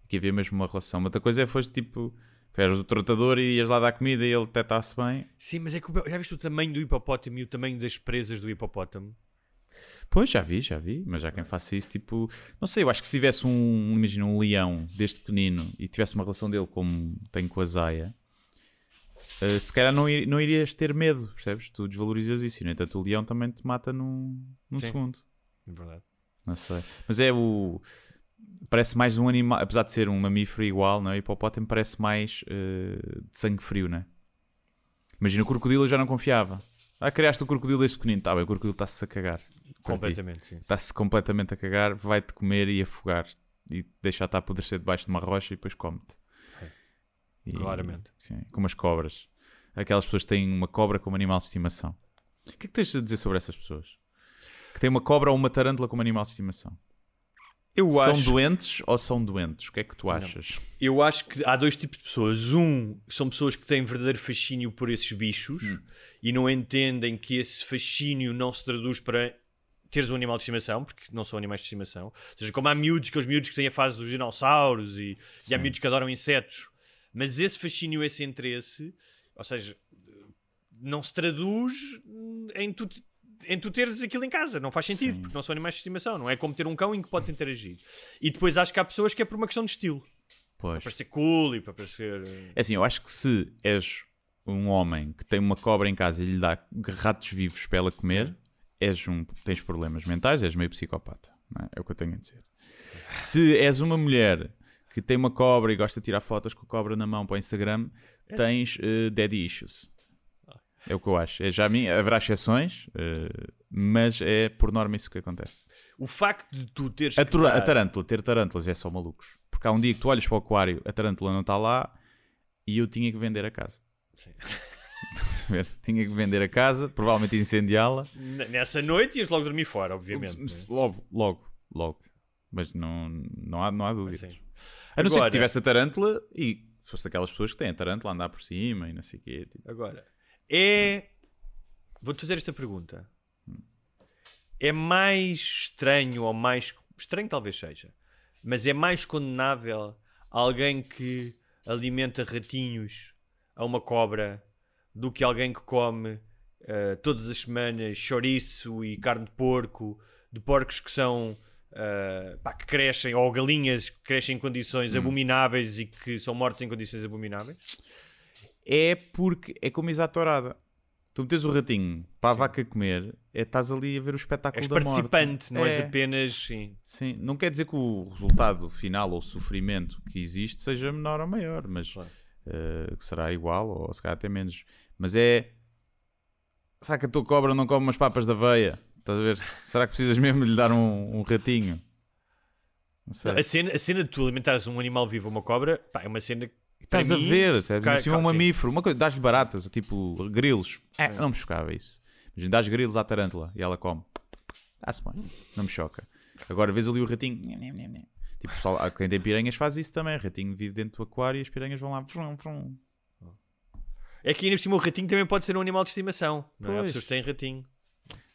Speaker 4: Que havia mesmo uma relação. Outra coisa é foste tipo, eras o tratador e ias lá dar comida e ele detectasse bem.
Speaker 5: Sim, mas é que já viste o tamanho do hipopótamo e o tamanho das presas do hipopótamo?
Speaker 4: Pois, já vi, já vi, mas já quem faça isso, tipo, não sei, eu acho que se tivesse um, imagina, um leão deste pequenino e tivesse uma relação dele como tem com a Zaya, eh, se calhar não, ir- não irias ter medo, percebes? Tu desvalorizas isso, e no entanto o leão também te mata num, num
Speaker 5: Sim.
Speaker 4: segundo.
Speaker 5: É verdade.
Speaker 4: Não sei. Mas é o. Parece mais um animal, apesar de ser um mamífero igual, não é? O hipopótamo parece mais eh, de sangue frio, não é? Imagina o crocodilo, eu já não confiava. Ah, criaste o crocodilo desde pequenino. Tá bem, o crocodilo está-se a cagar.
Speaker 5: Completamente, sim.
Speaker 4: Está-se completamente a cagar, vai-te comer e afogar. E deixar-te apodrecer debaixo de uma rocha e depois come-te. E-
Speaker 5: Claramente.
Speaker 4: Sim, como as cobras. Aquelas pessoas que têm uma cobra como animal de estimação. O que é que tens a dizer sobre essas pessoas? Que têm uma cobra ou uma tarântula como animal de estimação?
Speaker 5: Eu
Speaker 4: são
Speaker 5: acho,
Speaker 4: doentes ou são doentes? O que é que tu achas?
Speaker 5: eu acho que há dois tipos de pessoas. Um, são pessoas que têm verdadeiro fascínio por esses bichos e não entendem que esse fascínio não se traduz para teres um animal de estimação, porque não são animais de estimação. Ou seja, como há miúdos, aqueles miúdos que têm a fase dos dinossauros e, e há miúdos que adoram insetos. Mas esse fascínio, esse interesse, ou seja, não se traduz em tu, em tu teres aquilo em casa. Não faz sentido,
Speaker 4: Sim.
Speaker 5: porque não são animais de estimação. Não é como ter um cão em que podes interagir. E depois acho que há pessoas que é por uma questão de estilo.
Speaker 4: Pois.
Speaker 5: Para ser cool e para parecer. eh,
Speaker 4: É assim, eu acho que se és um homem que tem uma cobra em casa e lhe dá ratos vivos para ela comer, és um, tens problemas mentais, és meio psicopata. é? É o que eu tenho a dizer. Se és uma mulher que tem uma cobra e gosta de tirar fotos com a cobra na mão para o Instagram, tens eh, daddy issues. É o que eu acho. É, já a mim, haverá exceções, eh, mas é por norma isso que acontece.
Speaker 5: O facto de tu teres.
Speaker 4: A, a tarântula, ter tarântulas é só malucos. Porque há um dia que tu olhas para o aquário, a tarântula não está lá e eu tinha que vender a casa.
Speaker 5: Sim.
Speaker 4: Estás a ver? tinha que vender a casa, provavelmente incendiá-la.
Speaker 5: Nessa noite ias logo dormir fora, obviamente. né?
Speaker 4: Logo, logo, logo. Mas não, não, há, não há dúvidas.
Speaker 5: Sim.
Speaker 4: A não ser
Speaker 5: Agora-
Speaker 4: que tivesse a tarântula e fosse daquelas pessoas que têm a tarântula a andar por cima e não sei o quê. tipo.
Speaker 5: Agora, é. Vou-te fazer esta pergunta. É mais estranho ou mais. Estranho talvez seja. Mas é mais condenável alguém que alimenta ratinhos a uma cobra do que alguém que come eh, todas as semanas chouriço e carne de porco de porcos que são ah, pá, que crescem, ou galinhas que crescem em condições
Speaker 4: Hum.
Speaker 5: abomináveis e que são mortas em condições abomináveis?
Speaker 4: É porque é como exatorada. Tu metes o ratinho para a vaca comer, é, estás ali a ver o espetáculo
Speaker 5: És
Speaker 4: da morte.
Speaker 5: participante, não és
Speaker 4: É.
Speaker 5: apenas. Sim.
Speaker 4: Sim, não quer dizer que o resultado final ou sofrimento que existe seja menor ou maior, mas
Speaker 5: Claro.
Speaker 4: que será igual ou se calhar até menos. Mas é. Será que a tua cobra não come umas papas da veia? Estás a ver? Será que precisas mesmo lhe dar um, um ratinho? Não.
Speaker 5: A cena, a cena de tu alimentares um animal vivo, uma cobra, pá, é uma cena que.
Speaker 4: Estás a
Speaker 5: mim-
Speaker 4: ver, sabes?
Speaker 5: Ca-
Speaker 4: Por cima é um mamífero, uma coisa, dás-lhe baratas, tipo grilos. É, não me chocava isso. Imagina, dás grilos à tarântula e ela come. Está-se bem, não me choca. Agora vês ali o ratinho. Tipo, pessoal, quem tem piranhas faz isso também. O ratinho vive dentro do aquário e as piranhas vão lá. Vrum, vrum.
Speaker 5: É que ainda por cima o ratinho também pode ser um animal de estimação. Não é? Há pessoas que têm ratinho.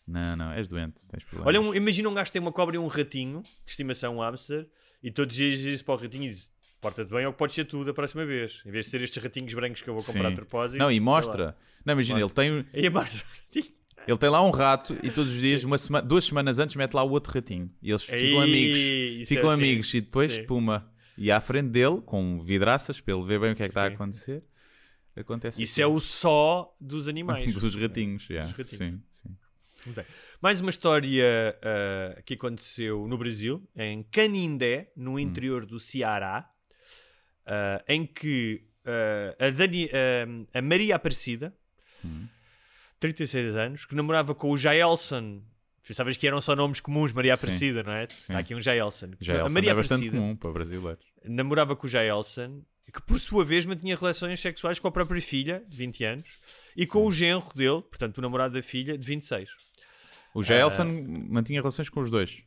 Speaker 4: Não, não, és doente, tens problemas.
Speaker 5: Olha, um- imagina um gajo que tem uma cobra e um ratinho de estimação, um hamster, e todos os dias diz isso para o ratinho e diz: porta-te bem ou pode ser tu da próxima vez. Em vez de ser estes ratinhos brancos que eu vou comprar
Speaker 4: Sim.
Speaker 5: de propósito.
Speaker 4: Não, e mostra. Não, imagina, ele tem,
Speaker 5: E a mostra.
Speaker 4: ele tem lá um rato e todos os dias, uma sema- duas semanas antes, mete lá o outro ratinho. E eles ficam amigos.
Speaker 5: Isso
Speaker 4: ficam
Speaker 5: é assim.
Speaker 4: amigos e depois,
Speaker 5: Sim.
Speaker 4: puma. E à frente dele, com vidraças, para ele ver bem o que é que está a
Speaker 5: Sim.
Speaker 4: acontecer, acontece
Speaker 5: Isso é o só dos animais.
Speaker 4: dos ratinhos. yeah,
Speaker 5: Dos ratinhos.
Speaker 4: Sim, sim.
Speaker 5: Bem. Mais uma história ah, que aconteceu no Brasil, em Canindé, no interior do Ceará, ah, em que ah, a, Dani- ah, a Maria Aparecida, 36 anos, que namorava com o Jaelson. Pensavas que eram só nomes comuns, Maria
Speaker 4: Sim.
Speaker 5: Aparecida, não é? Há aqui um Jaelson.
Speaker 4: Já
Speaker 5: a
Speaker 4: Elson
Speaker 5: Maria
Speaker 4: é bastante
Speaker 5: Aparecida
Speaker 4: comum para brasileiros.
Speaker 5: namorava com o Jaelson, que por sua vez mantinha relações sexuais com a própria filha, de 20 anos, e com o genro dele, portanto, o namorado da filha, de 26.
Speaker 4: O Jaelson mantinha relações com os dois.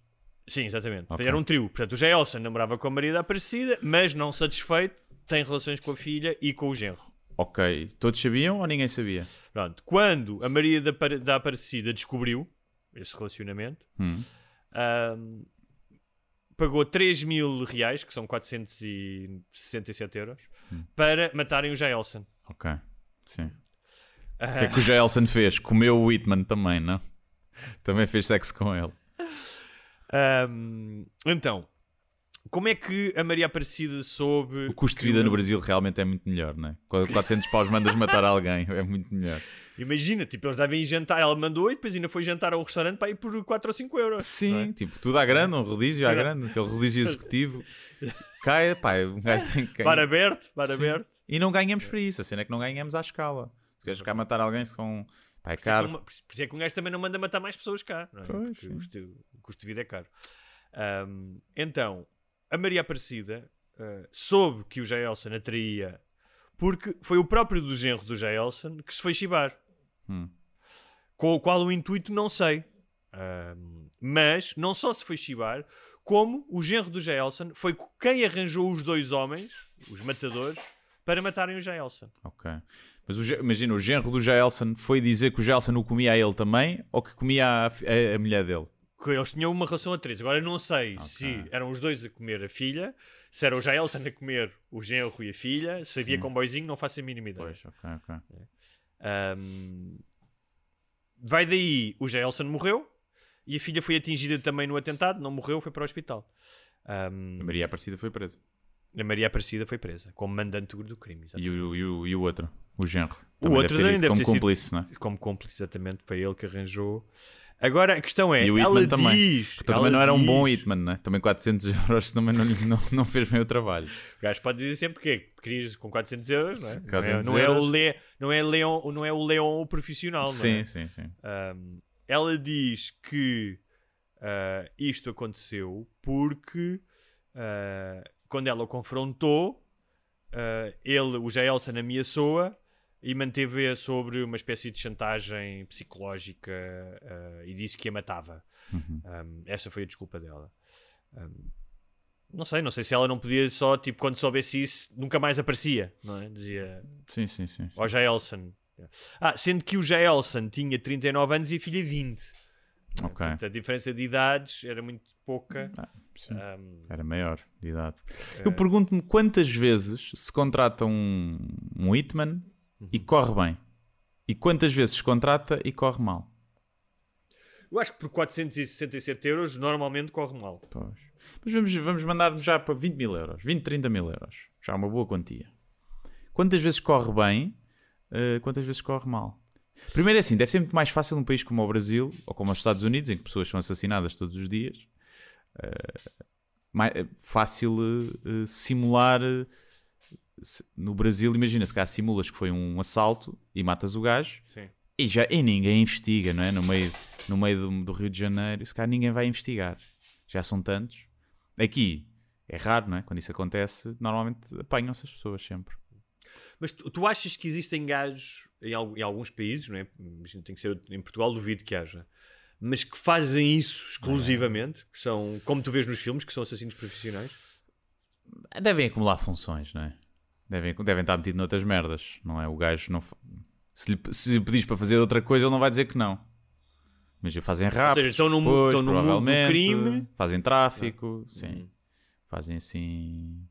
Speaker 5: Sim, exatamente.
Speaker 4: Ok.
Speaker 5: Era um trio. Portanto, o Jaelson namorava com a Maria da Aparecida, mas não satisfeito, tem relações com a filha e com o genro.
Speaker 4: Ok. Todos sabiam ou ninguém sabia?
Speaker 5: Pronto. Quando a Maria da, da Aparecida descobriu esse relacionamento,
Speaker 4: Hum.
Speaker 5: ahm, pagou 3 mil reais, que são 467 euros,
Speaker 4: Hum.
Speaker 5: para matarem o Jaelson.
Speaker 4: Ok. Sim. O que é que o Jaelson fez? Comeu o Whitman também, não? Também fez sexo com ele.
Speaker 5: Ahm, então, como é que a Maria Aparecida soube.
Speaker 4: O custo de vida no Brasil realmente é muito melhor, não é? Com 400 paus mandas matar alguém, é muito melhor.
Speaker 5: Imagina, tipo, eles devem jantar, ela mandou e depois ainda foi jantar ao restaurante para ir por 4 ou 5 euros.
Speaker 4: Sim,
Speaker 5: é?
Speaker 4: tipo, tudo à grande, um rodízio à
Speaker 5: Sim.
Speaker 4: grande, aquele rodízio executivo. Cai, pá, um gajo tem que.
Speaker 5: Bar aberto, bar
Speaker 4: Sim.
Speaker 5: aberto.
Speaker 4: E não ganhamos para isso, a cena é que não ganhamos à escala. Se queres cá matar alguém, são. Pá, é
Speaker 5: é que
Speaker 4: caro.
Speaker 5: Por isso é que um gajo também não manda matar mais pessoas cá, não é?
Speaker 4: Pois,
Speaker 5: Porque custo, de vida é caro. Ahm, então, a Maria Aparecida ah, soube que o Jaelson a traía porque foi o próprio do genro do Jaelson que se foi chibar.
Speaker 4: Hum.
Speaker 5: Com o qual o intuito não sei. Ahm, mas não só se foi chibar, como o genro do Jaelson foi quem arranjou os dois homens, os matadores, para matarem o Jaelson.
Speaker 4: Ok. Mas o imagina, o genro do Jaelson foi dizer que o Jaelson o comia a ele também ou que comia a, a- a mulher dele?
Speaker 5: Que eles tinham uma relação a três. Agora não sei
Speaker 4: Ok.
Speaker 5: se eram os dois a comer a filha, se era o Jaelson a comer o genro e a filha, se havia comboizinho, não faço a mínima ideia.
Speaker 4: Pois, ok, ok.
Speaker 5: Ahm, vai daí, o Jaelson morreu e a filha foi atingida também no atentado, não morreu, foi para o hospital. Ahm,
Speaker 4: A Maria Aparecida foi presa.
Speaker 5: a Maria Aparecida foi presa como mandante do crime.
Speaker 4: E o, e, o, e o outro, o genro.
Speaker 5: O outro
Speaker 4: deve ter ido
Speaker 5: deve
Speaker 4: como
Speaker 5: ter sido-
Speaker 4: cúmplice, não é?
Speaker 5: Como cúmplice, exatamente, foi ele que arranjou. Agora a questão é,
Speaker 4: E o
Speaker 5: ela
Speaker 4: também.
Speaker 5: diz.
Speaker 4: Então, também não era um bom Hitman, não é? Também 400 euros também não, não, não fez bem o trabalho.
Speaker 5: O gajo pode dizer sempre que é, querias com 400 euros, não é?
Speaker 4: Sim,
Speaker 5: Não é,
Speaker 4: 400
Speaker 5: não é o. Le, não é Leon, não é o Leon o profissional, não
Speaker 4: sim,
Speaker 5: é?
Speaker 4: sim, sim.
Speaker 5: Um, ela diz que ah, isto aconteceu porque ah, quando ela o confrontou, ah, ele, o Jaelson, ameaçou-a e manteve-a sobre uma espécie de chantagem psicológica ah, e disse que a matava.
Speaker 4: Uhum.
Speaker 5: Um, essa foi a desculpa dela. Um, não sei, não sei se ela não podia só, tipo, quando soubesse isso, nunca mais aparecia, não é? Dizia,
Speaker 4: Sim, sim, sim. sim.
Speaker 5: ó Jaelson. Ah, sendo que o Jaelson tinha 39 anos e a filha 20.
Speaker 4: Ok.
Speaker 5: Portanto, a diferença de idades era muito pouca.
Speaker 4: Ah.
Speaker 5: Um,
Speaker 4: Era maior de idade.
Speaker 5: É.
Speaker 4: Eu pergunto-me quantas vezes se contrata um, um Hitman e corre bem. E quantas vezes contrata e corre mal.
Speaker 5: Eu acho que por 467 euros normalmente corre mal.
Speaker 4: Pois. Mas vamos, vamos mandar já para 20 mil euros, 20, 30 mil euros. Já é uma boa quantia. Quantas vezes corre bem, uh, quantas vezes corre mal? Primeiro é assim, deve ser muito mais fácil num país como o Brasil ou como os Estados Unidos, em que pessoas são assassinadas todos os dias. Uh, mais, fácil uh, simular. No Brasil, imagina, se cá simulas que foi um assalto e matas o gajo
Speaker 5: Sim.
Speaker 4: e, já, e ninguém investiga, não é? No meio, no meio do, do Rio de Janeiro, se cá ninguém vai investigar. Já são tantos. Aqui é raro, não é? Quando isso acontece, normalmente apanham-se as pessoas sempre.
Speaker 5: Mas tu, tu, achas que existem gajos em, em, alguns países, não é? Tem que ser em Portugal, duvido que haja, mas que fazem isso exclusivamente, é. que são, como tu vês nos filmes, que são assassinos profissionais?
Speaker 4: Devem acumular funções, não é? Devem, devem estar metidos noutras merdas, não é? O gajo não. Se lhe, se lhe pedis para fazer outra coisa, ele não vai dizer que não. Mas fazem rápido. Ou seja,
Speaker 5: estão no,
Speaker 4: depois,
Speaker 5: estão no mundo do crime.
Speaker 4: Fazem tráfico, sim. Uhum. Fazem assim.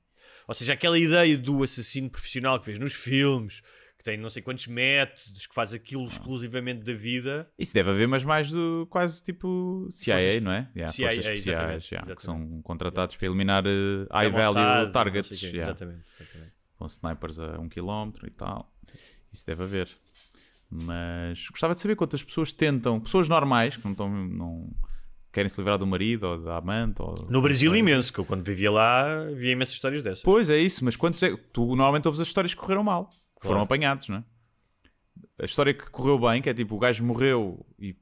Speaker 5: Ou seja, aquela ideia do assassino profissional que vês nos filmes, que tem não sei quantos métodos, que faz aquilo exclusivamente da vida.
Speaker 4: Isso deve haver, mas mais do quase tipo CIA, Forças, não é? Yeah,
Speaker 5: CIA,
Speaker 4: Forças especiais,
Speaker 5: exatamente,
Speaker 4: yeah,
Speaker 5: exatamente.
Speaker 4: que são contratados para eliminar uh, high value targets.
Speaker 5: Quê,
Speaker 4: yeah,
Speaker 5: exatamente, exatamente.
Speaker 4: Com snipers a um quilómetro e tal. Isso deve haver. Mas gostava de saber quantas pessoas tentam, pessoas normais, que não estão. Não, querem se livrar do marido ou da amante. Ou,
Speaker 5: no Brasil, imenso, que eu quando vivia lá via imensas histórias dessas.
Speaker 4: Pois é, isso, mas quantos é. Tu normalmente ouves as histórias que correram mal, que claro. foram apanhados, não é? A história que correu bem, que é tipo o gajo morreu e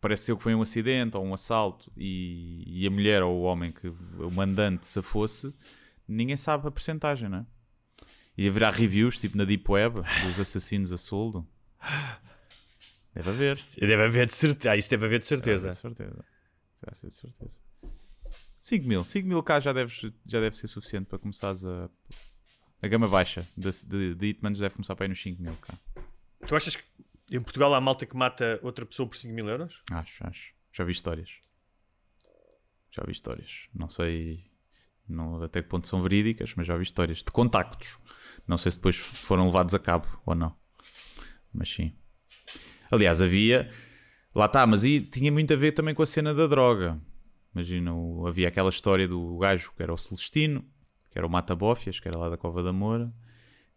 Speaker 4: pareceu que foi um acidente ou um assalto e, e a mulher ou o homem que o mandante se fosse, ninguém sabe a porcentagem, não é? E haverá reviews tipo na Deep Web dos assassinos a soldo. Deve haver.
Speaker 5: Deve haver de certeza. Ah, isso deve haver de certeza.
Speaker 4: Deve haver de certeza. Deve de certeza. 5 mil. 5 mil cá já deve, já deve ser suficiente para começares a. A gama baixa de, de, de Hitmans deve começar para ir nos 5 mil cá.
Speaker 5: Tu achas que em Portugal há malta que mata outra pessoa por 5 mil euros?
Speaker 4: Acho, acho. Já vi histórias. Já vi histórias. Não sei não, até que ponto são verídicas, mas já vi histórias de contactos. Não sei se depois foram levados a cabo ou não. Mas sim. Aliás, havia. Lá está, mas aí tinha muito a ver também com a cena da droga. Imagina, havia aquela história do gajo que era o Celestino, que era o Mata-Bófias, que era lá da Cova da Moura,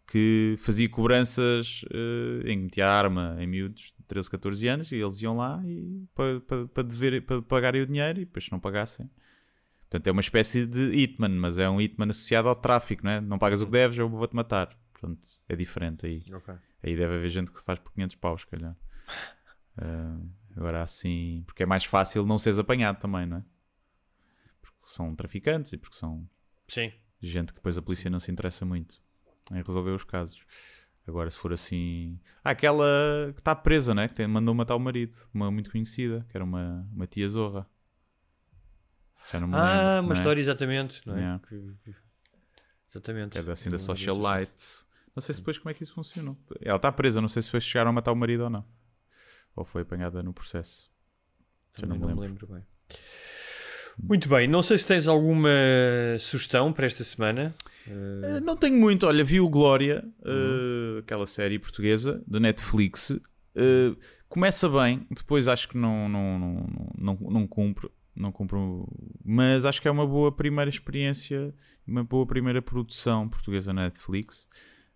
Speaker 4: que fazia cobranças uh, em metia arma em miúdos de 13, 14 anos e eles iam lá e, para, para, dever, para pagarem o dinheiro e depois se não pagassem. Portanto, é uma espécie de hitman, mas é um hitman associado ao tráfico, não é? Não pagas o que deves, eu vou-te matar. Portanto, é diferente aí.
Speaker 5: Okay.
Speaker 4: Aí deve haver gente que se faz por 500 paus, se calhar. Uh, agora assim, porque é mais fácil não seres apanhado também, não é? Porque são traficantes e porque são
Speaker 5: Sim.
Speaker 4: gente que depois a polícia não se interessa muito em resolver os casos. Agora, se for assim. Ah, aquela que está presa, né? Que mandou matar o marido, uma muito conhecida, que era uma, uma tia Zorra.
Speaker 5: Já não me lembro, ah, uma história, é? exatamente. Não é?
Speaker 4: Yeah.
Speaker 5: Exatamente.
Speaker 4: É assim da Socialite. Não sei se depois como é que isso funcionou. Ela está presa, não sei se foi chegaram a matar o marido ou não. Ou foi apanhada no processo. Já não, me, não me lembro
Speaker 5: bem. Muito bem, não sei se tens alguma sugestão para esta semana.
Speaker 4: Uh... Não tenho muito. Olha, vi o Glória, uhum. uh, aquela série portuguesa da Netflix. Uh, começa bem, depois acho que não, não, não, não, não cumpre. Não cumpre, mas acho que é uma boa primeira experiência, uma boa primeira produção portuguesa na Netflix.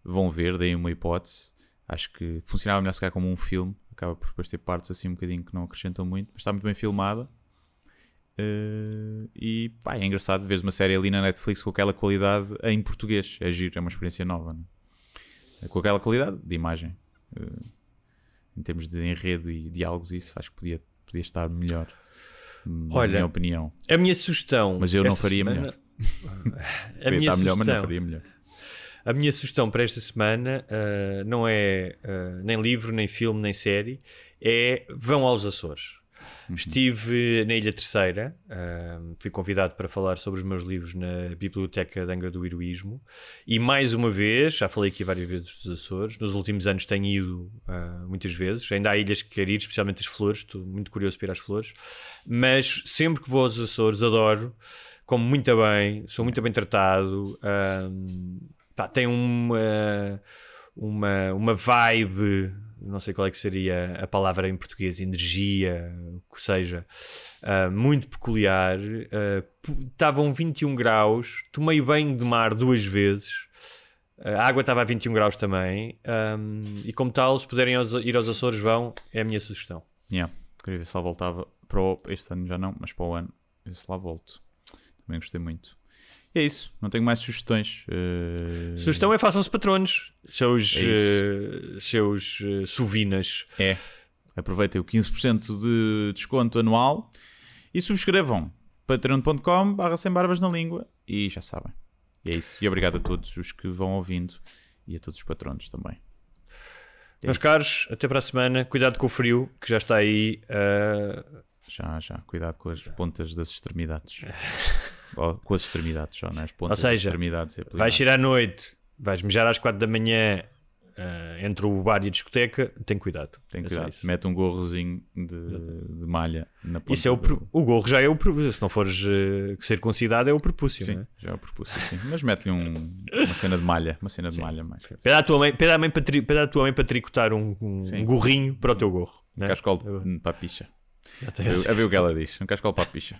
Speaker 4: Vão ver, deem uma hipótese. Acho que funcionava melhor se calhar como um filme acaba por depois ter partes assim um bocadinho que não acrescentam muito, mas está muito bem filmada. Uh, e pá, é engraçado ver uma série ali na Netflix com aquela qualidade em português. É giro, é uma experiência nova. É? Com aquela qualidade de imagem. Uh, em termos de enredo e diálogos, isso acho que podia, podia estar melhor.
Speaker 5: Olha,
Speaker 4: na minha opinião.
Speaker 5: A minha sugestão.
Speaker 4: Mas eu não faria
Speaker 5: semana...
Speaker 4: melhor.
Speaker 5: a minha sugestão...
Speaker 4: melhor, mas não faria melhor.
Speaker 5: A minha sugestão para esta semana uh, não é uh, nem livro, nem filme, nem série, é vão aos Açores. Uhum. Estive na Ilha Terceira, uh, fui convidado para falar sobre os meus livros na Biblioteca de Angra do Heroísmo e mais uma vez, já falei aqui várias vezes dos Açores, nos últimos anos tenho ido muitas vezes, ainda há ilhas que quero ir, especialmente as flores, estou muito curioso para ir às flores, mas sempre que vou aos Açores adoro, como muito bem, sou muito bem tratado. Pá, tem uma, uma, uma vibe não sei qual é que seria a palavra em português, energia, o que seja, uh, muito peculiar. Uh, estavam 21 graus, tomei banho de mar duas vezes. A água estava a 21 graus também. Um, e como tal, se puderem ir aos Açores, vão. É a minha sugestão.
Speaker 4: Yeah. Queria ver se lá voltava para o, este ano já não, mas para o ano, ver se lá volto. Também gostei muito. É isso, não tenho mais sugestões. Uh...
Speaker 5: Sugestão é façam-se patronos, seus, é uh, seus uh, suvinas.
Speaker 4: É, aproveitem o 15% de desconto anual e subscrevam patreon.com barra sem barbas na língua e já sabem. E é isso. E obrigado a todos os que vão ouvindo e a todos os patronos também.
Speaker 5: É Meus isso. caros, até para a semana. Cuidado com o frio que já está aí. Uh...
Speaker 4: Já, já. Cuidado com as pontas das extremidades. com as extremidades só, não é? As pontas
Speaker 5: Ou seja,
Speaker 4: extremidades.
Speaker 5: Vais ir à noite, vais mejar às 4 da manhã uh, entre o bar e a discoteca, tem cuidado.
Speaker 4: Tem cuidado. É Mete um gorrozinho de, de malha na ponta.
Speaker 5: Isso é o, do... o gorro já é o prepúcio. Se não fores uh, circuncidado, é o prepúcio.
Speaker 4: Sim,
Speaker 5: é?
Speaker 4: já é o prepúcio, sim. Mas mete-lhe um, uma cena de malha. Uma cena de sim. malha mais.
Speaker 5: Pede à tua mãe, pede à, mãe para, tri, pede à tua mãe para tricotar um, um, um gorrinho para o teu gorro.
Speaker 4: Um né? cascol para a picha. A ver o que ela diz. Um cascol para a picha.